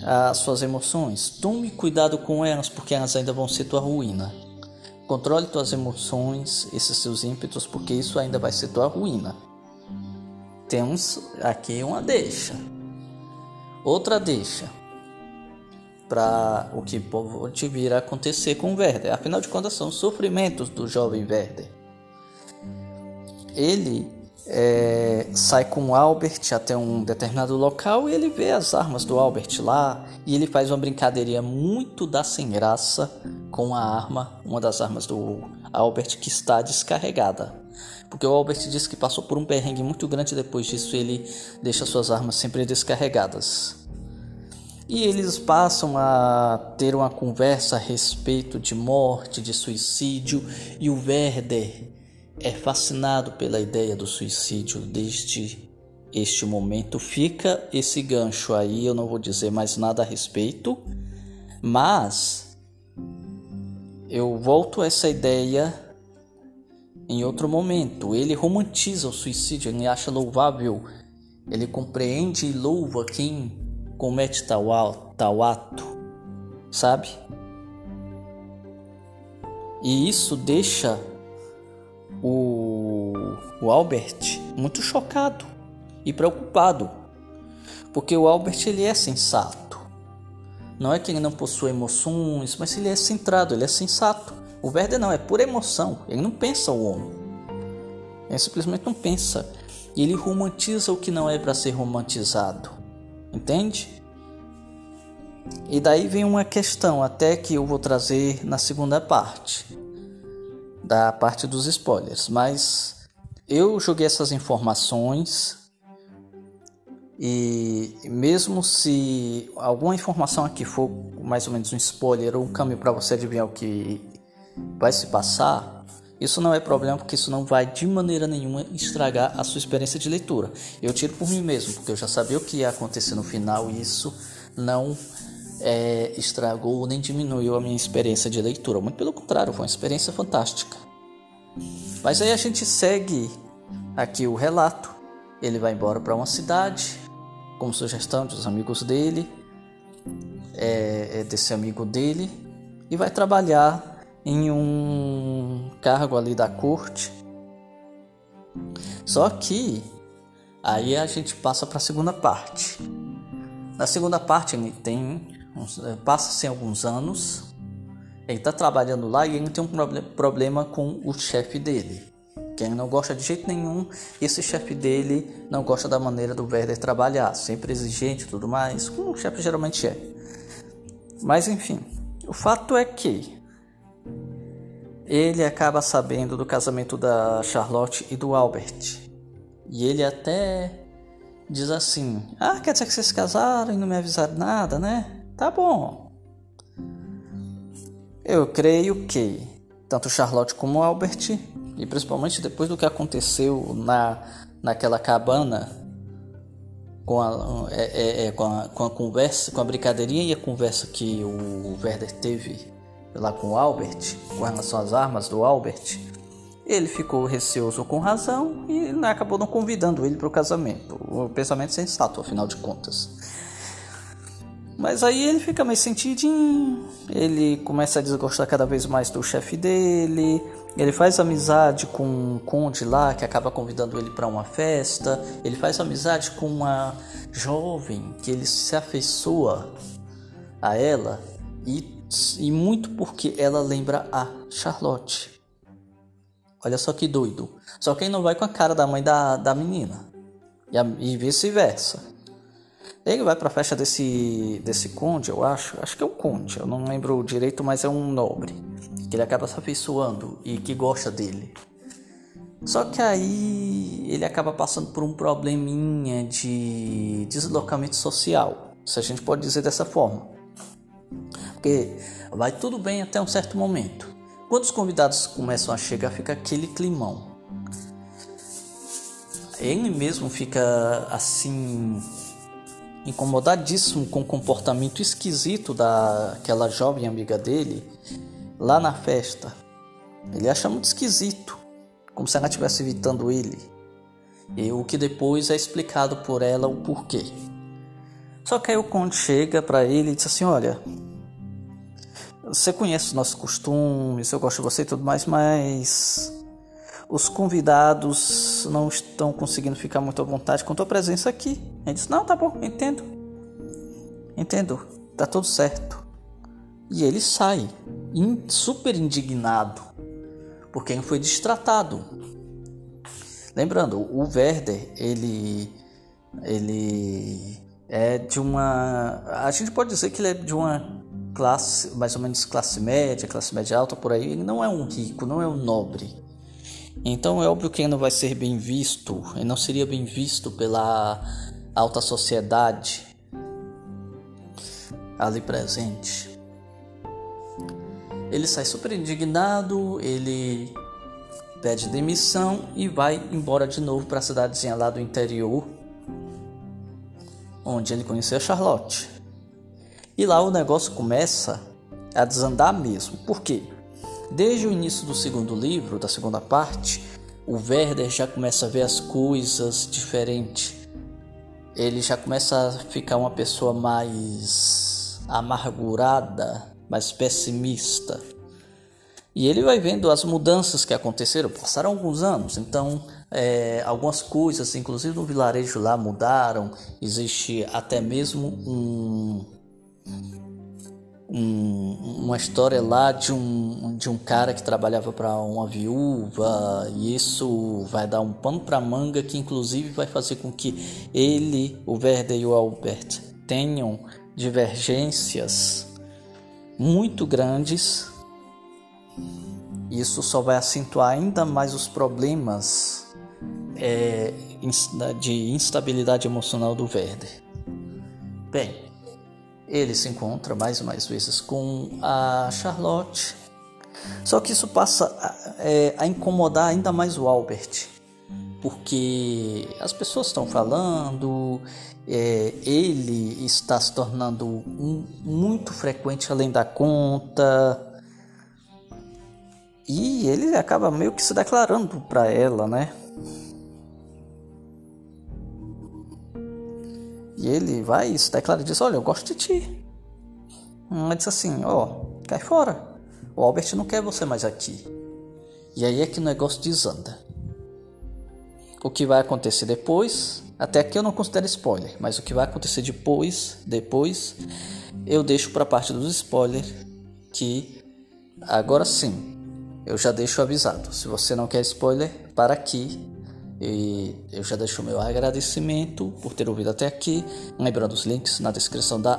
as suas emoções. Tome cuidado com elas, porque elas ainda vão ser tua ruína. Controle tuas emoções, esses seus ímpetos, porque isso ainda vai ser tua ruína. Temos aqui uma deixa. Outra deixa para o que pode vir a acontecer com Werder. Afinal de contas, são sofrimentos do jovem Werder. Ele é, sai com o Albert até um determinado local e ele vê as armas do Albert lá e ele faz uma brincadeirinha muito da sem graça com a arma, uma das armas do Albert que está descarregada. Porque o Albert diz que passou por um perrengue muito grande depois disso ele deixa suas armas sempre descarregadas. E eles passam a ter uma conversa a respeito de morte, de suicídio, e o Werder é fascinado pela ideia do suicídio desde este momento. Fica esse gancho aí, eu não vou dizer mais nada a respeito, mas eu volto a essa ideia em outro momento. Ele romantiza o suicídio, ele acha louvável, ele compreende e louva quem comete tal, tal ato, sabe? E isso deixa o, o Albert muito chocado e preocupado, porque o Albert ele é sensato. Não é que ele não possui emoções, mas ele é centrado, ele é sensato. O Werder não, é por emoção, ele não pensa o homem. Ele simplesmente não pensa. E ele romantiza o que não é para ser romantizado. Entende? E daí vem uma questão até que eu vou trazer na segunda parte, da parte dos spoilers, mas eu joguei essas informações e mesmo se alguma informação aqui for mais ou menos um spoiler ou um caminho para você adivinhar o que vai se passar, isso não é problema porque isso não vai de maneira nenhuma estragar a sua experiência de leitura. Eu tiro por mim mesmo, porque eu já sabia o que ia acontecer no final e isso não é, estragou nem diminuiu a minha experiência de leitura. Muito pelo contrário, foi uma experiência fantástica. Mas aí a gente segue aqui o relato. Ele vai embora para uma cidade, como sugestão dos amigos dele, é, é desse amigo dele, e vai trabalhar em um cargo ali da corte. Só que aí a gente passa para a segunda parte. Na segunda parte ele tem passa-se alguns anos, ele está trabalhando lá e ele tem um problema com o chefe dele. Que ele não gosta de jeito nenhum. Esse chefe dele não gosta da maneira do Werder trabalhar, sempre exigente e tudo mais, como o chefe geralmente é. Mas enfim, o fato é que ele acaba sabendo do casamento da Charlotte e do Albert. E ele até diz assim: Ah, quer dizer que vocês se casaram e não me avisaram nada, né? Tá bom. Eu creio que tanto Charlotte como Albert, e principalmente depois do que aconteceu na, naquela cabana, com a, é, é, é, com, a, com a conversa, com a brincadeirinha e a conversa que o Werder teve lá com o Albert, com relação às armas do Albert, ele ficou receoso com razão e acabou não convidando ele para o casamento. O pensamento sensato, afinal de contas. Mas aí ele fica meio sentidinho, ele começa a desgostar cada vez mais do chefe dele, Ele faz amizade com um conde lá que acaba convidando ele para uma festa. Ele faz amizade com uma jovem que ele se afeiçoa a ela e, e muito porque ela lembra a Charlotte. Olha só que doido. Só que ele não vai com a cara da mãe da, da menina. E, e vice-versa. Ele vai para a festa desse, desse conde, eu acho. Acho que é um conde, eu não lembro direito, mas é um nobre. Que ele acaba se afeiçoando e que gosta dele. Só que aí ele acaba passando por um probleminha de deslocamento social, se a gente pode dizer dessa forma. Porque vai tudo bem até um certo momento. Quando os convidados começam a chegar, fica aquele climão. Ele mesmo fica assim incomodadíssimo com o comportamento esquisito daquela jovem amiga dele lá na festa. Ele acha muito esquisito, como se ela estivesse evitando ele. E o que depois é explicado por ela o porquê. Só que aí o conde chega para ele e diz assim: Olha, você conhece os nossos costumes, eu gosto de você e tudo mais, mas os convidados não estão conseguindo ficar muito à vontade com tua presença aqui. Ele disse: Não, tá bom, entendo. Entendo, tá tudo certo. E ele sai, super indignado, porque ele foi destratado. Lembrando, o Werder, ele, ele é de uma. A gente pode dizer que ele é de uma classe, mais ou menos classe média, classe média alta por aí. Ele não é um rico, não é um nobre. Então é óbvio que não vai ser bem visto, ele não seria bem visto pela alta sociedade ali presente. Ele sai super indignado, ele pede demissão e vai embora de novo para a cidadezinha lá do interior, onde ele conheceu a Charlotte. E lá o negócio começa a desandar mesmo. Por quê? Desde o início do segundo livro, da segunda parte, o Werder já começa a ver as coisas diferente. Ele já começa a ficar uma pessoa mais amargurada, mais pessimista. E ele vai vendo as mudanças que aconteceram, passaram alguns anos, então é, algumas coisas, inclusive no vilarejo lá, mudaram. Existe até mesmo um, um, uma história lá de um, de um cara que trabalhava para uma viúva e isso vai dar um pano para manga que inclusive vai fazer com que ele, o Werder e o Albert tenham divergências muito grandes. Isso só vai acentuar ainda mais os problemas é, de instabilidade emocional do Werder. Bem, ele se encontra mais e mais vezes com a Charlotte. Só que isso passa a, é, a incomodar ainda mais o Albert, porque as pessoas estão falando, é, ele está se tornando um, muito frequente além da conta. E ele acaba meio que se declarando para ela, né? E ele vai e se declara e diz: Olha, eu gosto de ti. Ela diz assim: Ó, oh, cai fora. O Albert não quer você mais aqui. E aí é que o negócio desanda. O que vai acontecer depois, até aqui eu não considero spoiler, mas o que vai acontecer depois, depois, eu deixo para a parte dos spoilers que agora sim, eu já deixo avisado. Se você não quer spoiler, para aqui e eu já deixo meu agradecimento por ter ouvido até aqui. Lembrando os links na descrição da,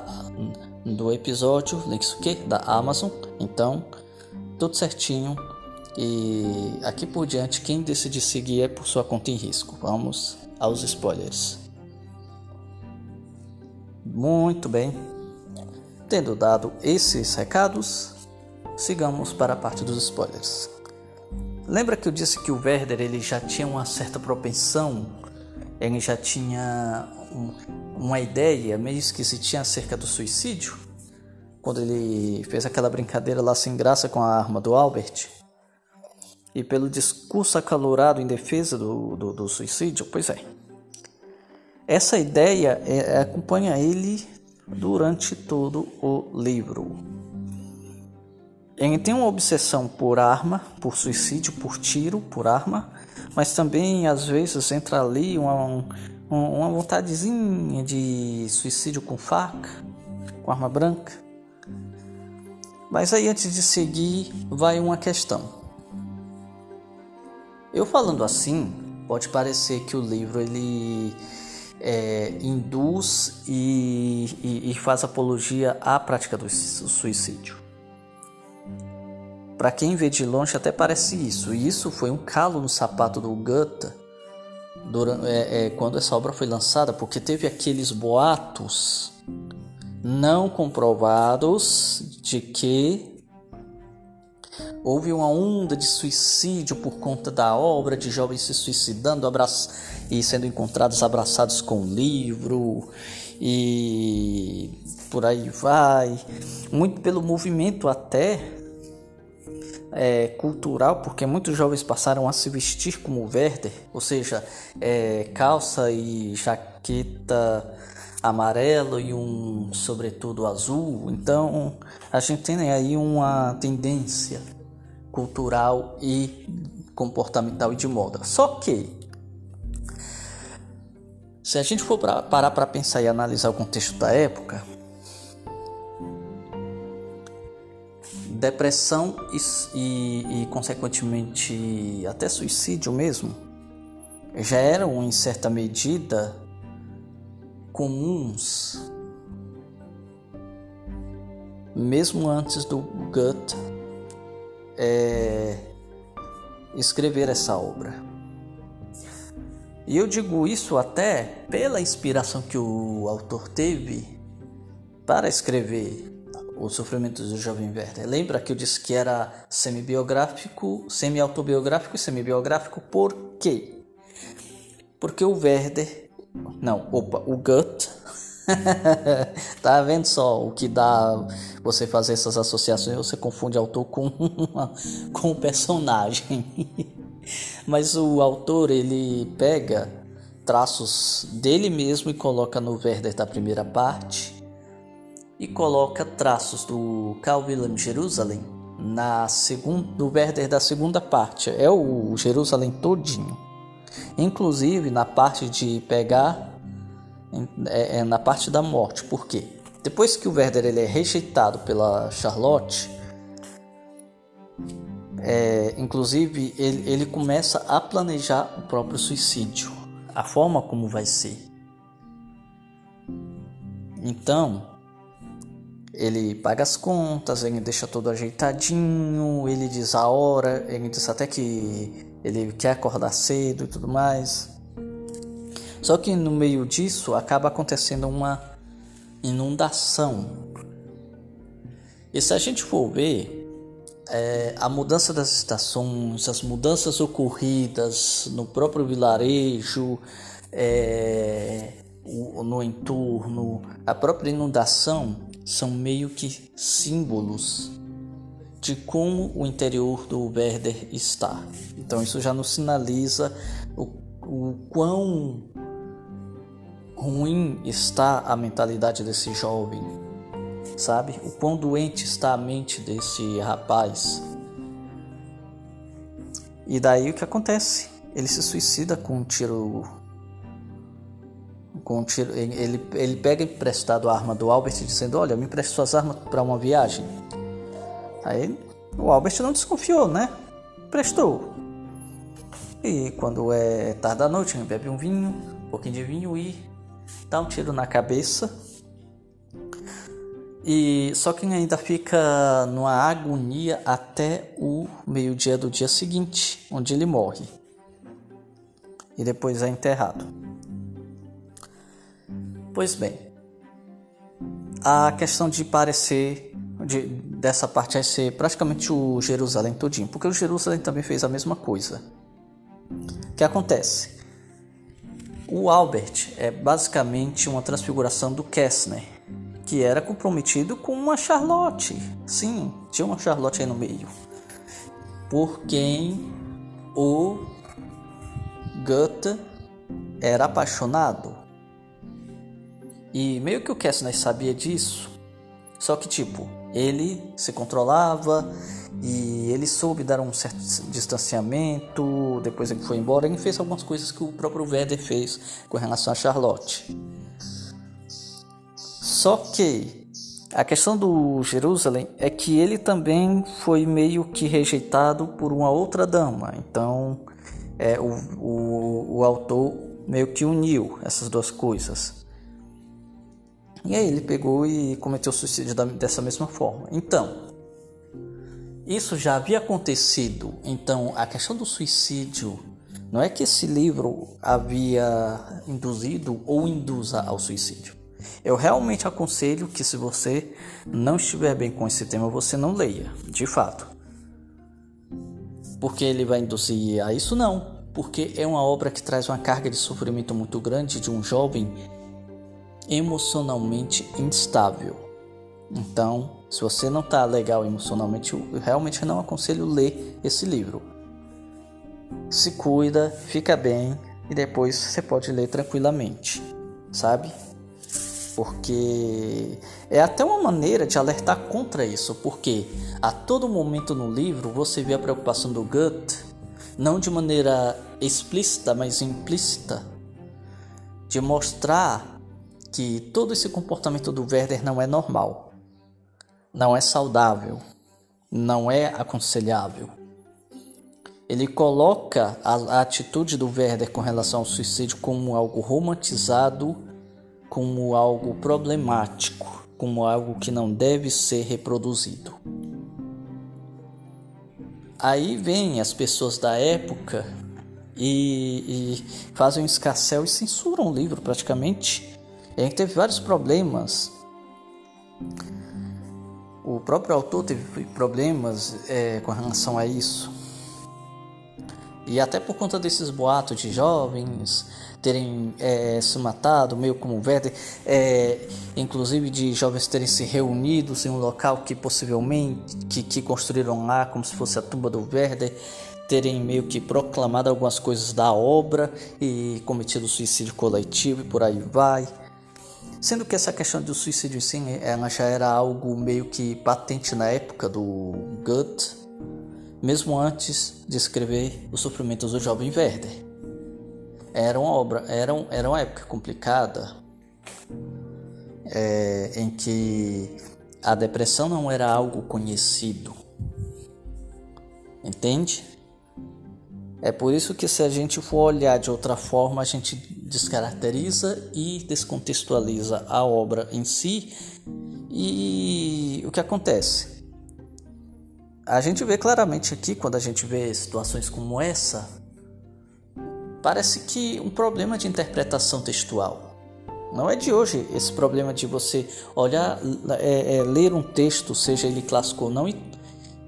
do episódio, links o quê? Da Amazon. Então, tudo certinho. E aqui por diante, quem decidir seguir é por sua conta em risco. Vamos aos spoilers. Muito bem. Tendo dado esses recados, sigamos para a parte dos spoilers. Lembra que eu disse que o Werder ele já tinha uma certa propensão, ele já tinha um, uma ideia meio esquisitinha acerca do suicídio? Quando ele fez aquela brincadeira lá sem graça com a arma do Albert? E pelo discurso acalorado em defesa do, do, do suicídio? Pois é. Essa ideia é, acompanha ele durante todo o livro. Ele tem uma obsessão por arma, por suicídio, por tiro, por arma, mas também às vezes entra ali uma, uma vontadezinha de suicídio com faca, com arma branca. Mas aí antes de seguir, vai uma questão. Eu falando assim, pode parecer que o livro ele é, induz e, e, e faz apologia à prática do suicídio. Para quem vê de longe até parece isso. E isso foi um calo no sapato do Goethe durante, é, é, quando essa obra foi lançada, porque teve aqueles boatos não comprovados de que houve uma onda de suicídio por conta da obra, de jovens se suicidando e sendo encontrados abraçados com o livro e por aí vai. Muito pelo movimento até é, cultural, porque muitos jovens passaram a se vestir como Werder, ou seja, é, calça e jaqueta amarelo e um sobretudo azul. Então a gente tem aí uma tendência cultural e comportamental e de moda. Só que se a gente for pra, parar para pensar e analisar o contexto da época, depressão e, e, e, consequentemente até suicídio mesmo já eram em certa medida comuns mesmo antes do Goethe é, escrever essa obra. E eu digo isso até pela inspiração que o autor teve para escrever os Sofrimentos do Jovem Werther. Lembra que eu disse que era semi-biográfico, semi-autobiográfico e semi-biográfico? Por quê? Porque o Werther, não, opa, o Goethe, tá vendo só o que dá você fazer essas associações? Você confunde autor com com o personagem. Mas o autor ele pega traços dele mesmo e coloca no Werther da primeira parte e coloca traços do Carl Wilhelm Jerusalem na segunda, do Werder da segunda parte. É o Jerusalém todinho. Inclusive na parte de pegar é, é na parte da morte. Por quê? Depois que o Werder ele é rejeitado pela Charlotte, é, inclusive ele, ele começa a planejar o próprio suicídio, a forma como vai ser. Então, ele paga as contas, ele deixa tudo ajeitadinho, ele diz a hora, ele diz até que ele quer acordar cedo e tudo mais. Só que no meio disso acaba acontecendo uma inundação. E se a gente for ver, é, a mudança das estações, as mudanças ocorridas no próprio vilarejo, é, no entorno, a própria inundação são meio que símbolos de como o interior do Werder está. Então isso já nos sinaliza o, o quão ruim está a mentalidade desse jovem, sabe? O quão doente está a mente desse rapaz. E daí o que acontece? Ele se suicida com um tiro com tiro, ele, ele pega emprestado a arma do Albert dizendo: Olha, me empreste suas armas para uma viagem. Aí o Albert não desconfiou, né? Prestou. E quando é tarde da noite, ele bebe um vinho, um pouquinho de vinho e dá um tiro na cabeça. E só que ainda fica numa agonia até o meio-dia do dia seguinte, onde ele morre. E depois é enterrado. Pois bem, a questão de parecer de, dessa parte vai ser praticamente o Jerusalém todinho, porque o Jerusalém também fez a mesma coisa. O que acontece? O Albert é basicamente uma transfiguração do Kessner, que era comprometido com uma Charlotte. Sim, tinha uma Charlotte aí no meio. Por quem o Goethe era apaixonado. E meio que o Kessner sabia disso, Só que, tipo, ele se controlava e ele soube dar um certo distanciamento. Depois ele foi embora e fez algumas coisas que o próprio Werder fez com relação a Charlotte. Só que a questão do Jerusalém é que ele também foi meio que rejeitado por uma outra dama. Então, é, o, o, o autor meio que uniu essas duas coisas. E aí ele pegou e cometeu suicídio dessa mesma forma. Então, isso já havia acontecido. Então, a questão do suicídio não é que esse livro havia induzido ou induza ao suicídio. Eu realmente aconselho que se você não estiver bem com esse tema, você não leia, de fato. Porque ele vai induzir a isso não, porque é uma obra que traz uma carga de sofrimento muito grande de um jovem emocionalmente instável. Então, se você não está legal emocionalmente, eu realmente não aconselho ler esse livro. Se cuida, fica bem e depois você pode ler tranquilamente, sabe? Porque é até uma maneira de alertar contra isso, porque a todo momento no livro você vê a preocupação do Gut, não de maneira explícita, mas implícita, de mostrar que todo esse comportamento do Werder não é normal, não é saudável, não é aconselhável. Ele coloca a, a atitude do Werder com relação ao suicídio como algo romantizado, como algo problemático, como algo que não deve ser reproduzido. Aí vem as pessoas da época e, e fazem um escarcel e censuram o livro praticamente a gente teve vários problemas. O próprio autor teve problemas é, com relação a isso. E até por conta desses boatos de jovens terem é, se matado, meio como o Werder, é, inclusive de jovens terem se reunidos em um local que possivelmente que, que construíram lá como se fosse a tumba do Werder, terem meio que proclamado algumas coisas da obra e cometido suicídio coletivo e por aí vai. Sendo que essa questão do suicídio em si, ela já era algo meio que patente na época do Goethe, mesmo antes de escrever Os Sofrimentos do Jovem Werder. Era uma obra, era, um, era uma época complicada, é, em que a depressão não era algo conhecido. Entende? É por isso que se a gente for olhar de outra forma, a gente descaracteriza e descontextualiza a obra em si. E o que acontece? A gente vê claramente aqui, quando a gente vê situações como essa, parece que um problema de interpretação textual. Não é de hoje esse problema de você olhar, é, é, ler um texto, seja ele clássico ou não, e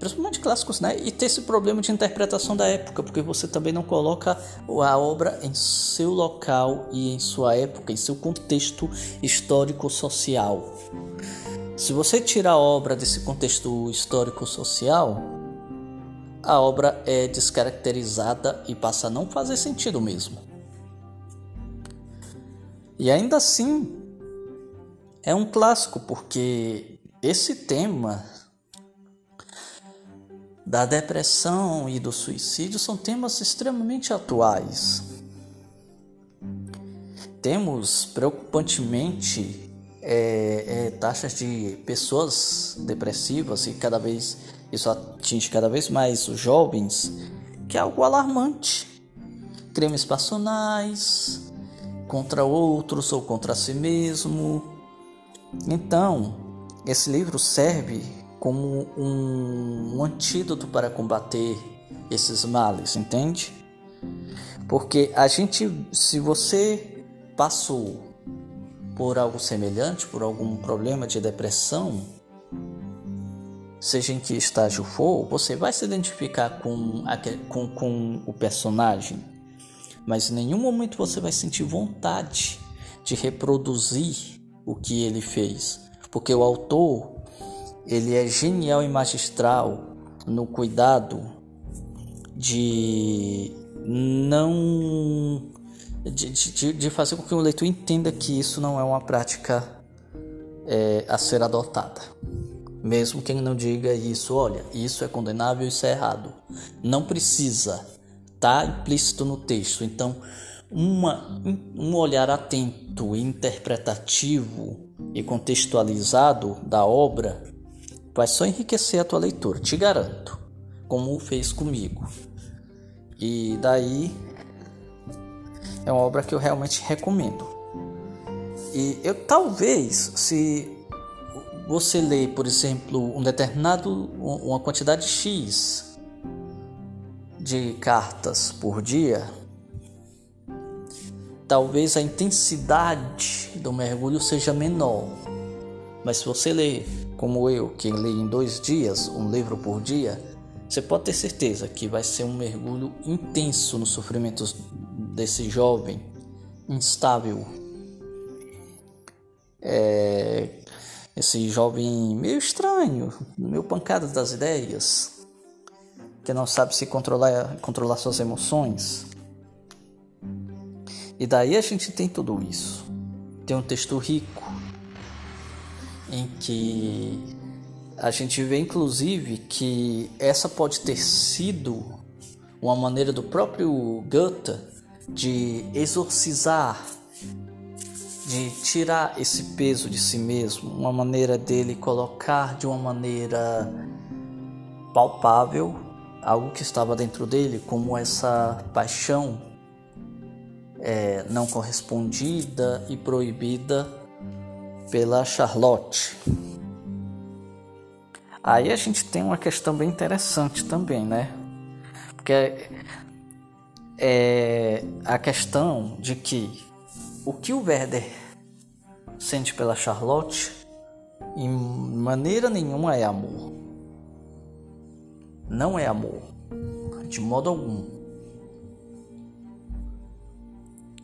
principalmente clássicos, né? E ter esse problema de interpretação da época, porque você também não coloca a obra em seu local e em sua época, em seu contexto histórico-social. Se você tira a obra desse contexto histórico-social, a obra é descaracterizada e passa a não fazer sentido mesmo. E ainda assim, é um clássico, porque esse tema da depressão e do suicídio são temas extremamente atuais. Temos preocupantemente é, é, taxas de pessoas depressivas e cada vez isso atinge cada vez mais os jovens, que é algo alarmante. Crimes passionais contra outros ou contra si mesmo. Então, esse livro serve como um, um antídoto para combater esses males, entende? Porque a gente, se você passou por algo semelhante, por algum problema de depressão, seja em que estágio for, você vai se identificar com, com, com o personagem, mas em nenhum momento você vai sentir vontade de reproduzir o que ele fez, porque o autor ele é genial e magistral no cuidado de não de, de, de fazer com que o leitor entenda que isso não é uma prática é, a ser adotada. Mesmo quem não diga isso, olha, isso é condenável, isso é errado. Não precisa, tá implícito no texto. Então, uma, um olhar atento, interpretativo e contextualizado da obra vai só enriquecer a tua leitura, te garanto, como fez comigo. E daí é uma obra que eu realmente recomendo. E eu talvez, se você ler, por exemplo, um determinado, uma quantidade X de cartas por dia, talvez a intensidade do mergulho seja menor. Mas se você ler, como eu, que lê em dois dias, um livro por dia, você pode ter certeza que vai ser um mergulho intenso nos sofrimentos desse jovem instável. É, esse jovem meio estranho, meio pancada das ideias, que não sabe se controlar, controlar suas emoções. E daí a gente tem tudo isso. Tem um texto rico em que a gente vê inclusive que essa pode ter sido uma maneira do próprio Goethe de exorcizar, de tirar esse peso de si mesmo, uma maneira dele colocar de uma maneira palpável algo que estava dentro dele, como essa paixão é, não correspondida e proibida pela Charlotte. Aí a gente tem uma questão bem interessante também, né? Porque é a questão de que o que o Werder sente pela Charlotte em maneira nenhuma é amor. Não é amor, de modo algum.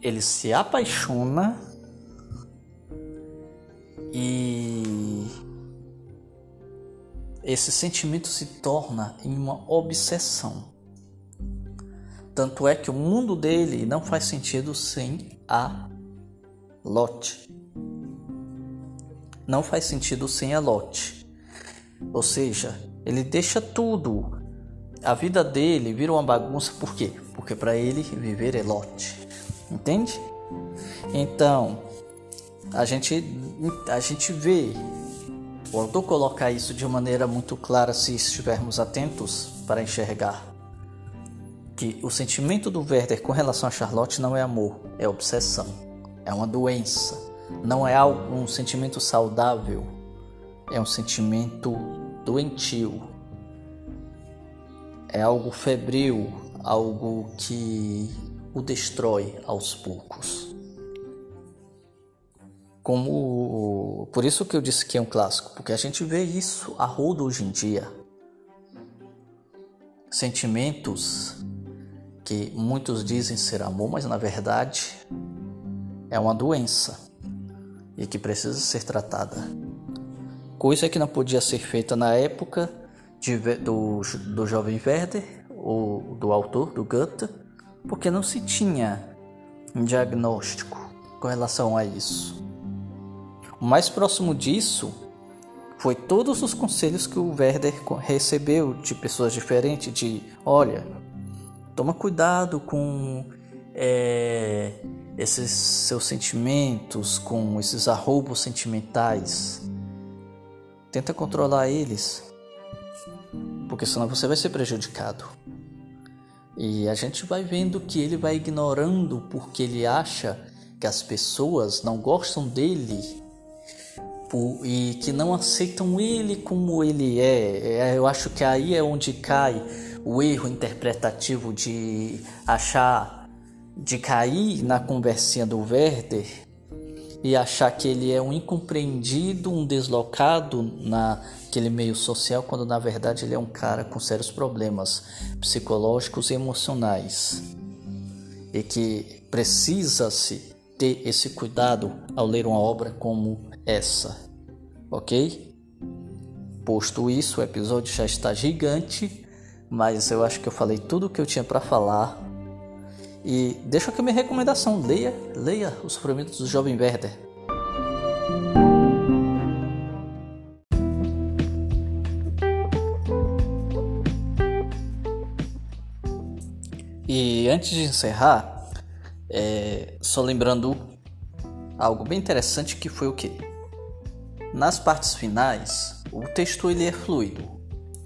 Ele se apaixona e esse sentimento se torna em uma obsessão. Tanto é que o mundo dele não faz sentido sem a Lot. Não faz sentido sem a Lot. Ou seja, ele deixa tudo. A vida dele vira uma bagunça por quê? Porque para ele viver é Lot. Entende? Então, a gente a gente vê o autor colocar isso de maneira muito clara se estivermos atentos para enxergar que o sentimento do Werther com relação a Charlotte não é amor, é obsessão, é uma doença, não é um sentimento saudável, é um sentimento doentio, é algo febril, algo que o destrói aos poucos como por isso que eu disse que é um clássico, porque a gente vê isso a rodo hoje em dia. Sentimentos que muitos dizem ser amor, mas na verdade é uma doença e que precisa ser tratada. Coisa que não podia ser feita na época de, do, do jovem Werder, ou do autor, do Goethe, porque não se tinha um diagnóstico com relação a isso. Mais próximo disso foi todos os conselhos que o Werder recebeu de pessoas diferentes de, olha, toma cuidado com é, esses seus sentimentos, com esses arroubos sentimentais. Tenta controlar eles, porque senão você vai ser prejudicado. E a gente vai vendo que ele vai ignorando porque ele acha que as pessoas não gostam dele e que não aceitam ele como ele é. é. Eu acho que aí é onde cai o erro interpretativo de achar, de cair na conversinha do Werder e achar que ele é um incompreendido, um deslocado naquele meio social, quando na verdade ele é um cara com sérios problemas psicológicos e emocionais e que precisa-se ter esse cuidado ao ler uma obra como essa, ok? Posto isso, o episódio já está gigante, mas eu acho que eu falei tudo o que eu tinha para falar. E deixo aqui minha recomendação: leia, leia O Sofrimento do Jovem Werther. E antes de encerrar, é, só lembrando algo bem interessante que foi o que? Nas partes finais, o texto ele é fluido.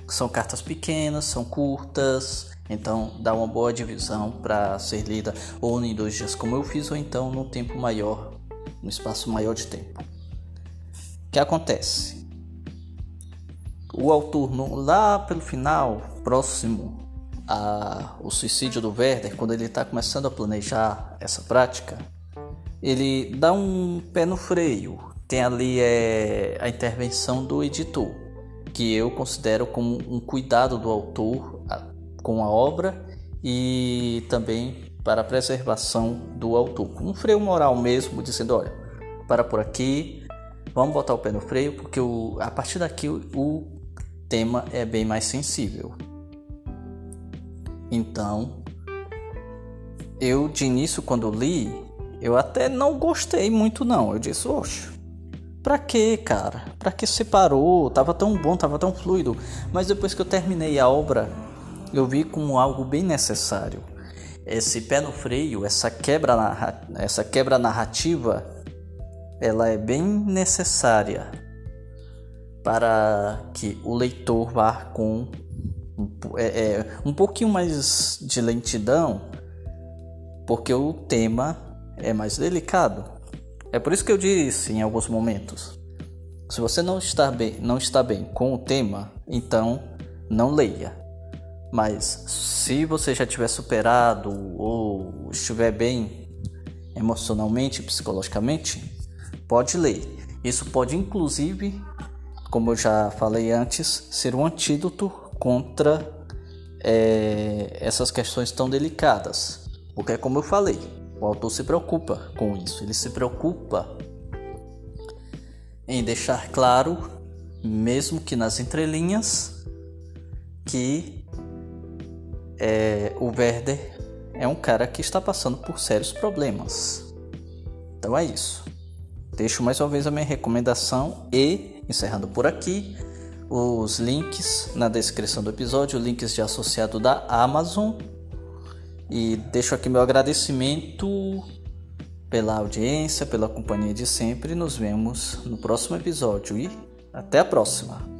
São cartas pequenas, são curtas, então dá uma boa divisão para ser lida ou em dois dias como eu fiz, ou então num tempo maior, no espaço maior de tempo. O que acontece? O autor lá pelo final, próximo a, o suicídio do Werder, quando ele está começando a planejar essa prática, ele dá um pé no freio. Tem ali é, a intervenção do editor, que eu considero como um cuidado do autor com a obra e também para a preservação do autor. Um freio moral mesmo, dizendo: olha, para por aqui, vamos botar o pé no freio, porque o, a partir daqui o, o tema é bem mais sensível. Então, eu de início quando li, eu até não gostei muito não. Eu disse, oxe, pra que, cara? Pra que separou? Tava tão bom, tava tão fluido. Mas depois que eu terminei a obra, eu vi como algo bem necessário. Esse pé no freio, essa quebra, essa quebra narrativa, ela é bem necessária para que o leitor vá com é, é, um pouquinho mais de lentidão, porque o tema é mais delicado. É por isso que eu disse em alguns momentos: se você não está bem, não está bem com o tema, então não leia. Mas se você já tiver superado ou estiver bem emocionalmente, psicologicamente, pode ler. Isso pode inclusive, como eu já falei antes, ser um antídoto contra é, essas questões tão delicadas. Porque, é como eu falei, o autor se preocupa com isso, ele se preocupa em deixar claro, mesmo que nas entrelinhas, que é, o Werder é um cara que está passando por sérios problemas. Então é isso. Deixo mais uma vez a minha recomendação e, encerrando por aqui, os links na descrição do episódio, links de associado da Amazon. E deixo aqui meu agradecimento pela audiência, pela companhia de sempre. Nos vemos no próximo episódio e até a próxima!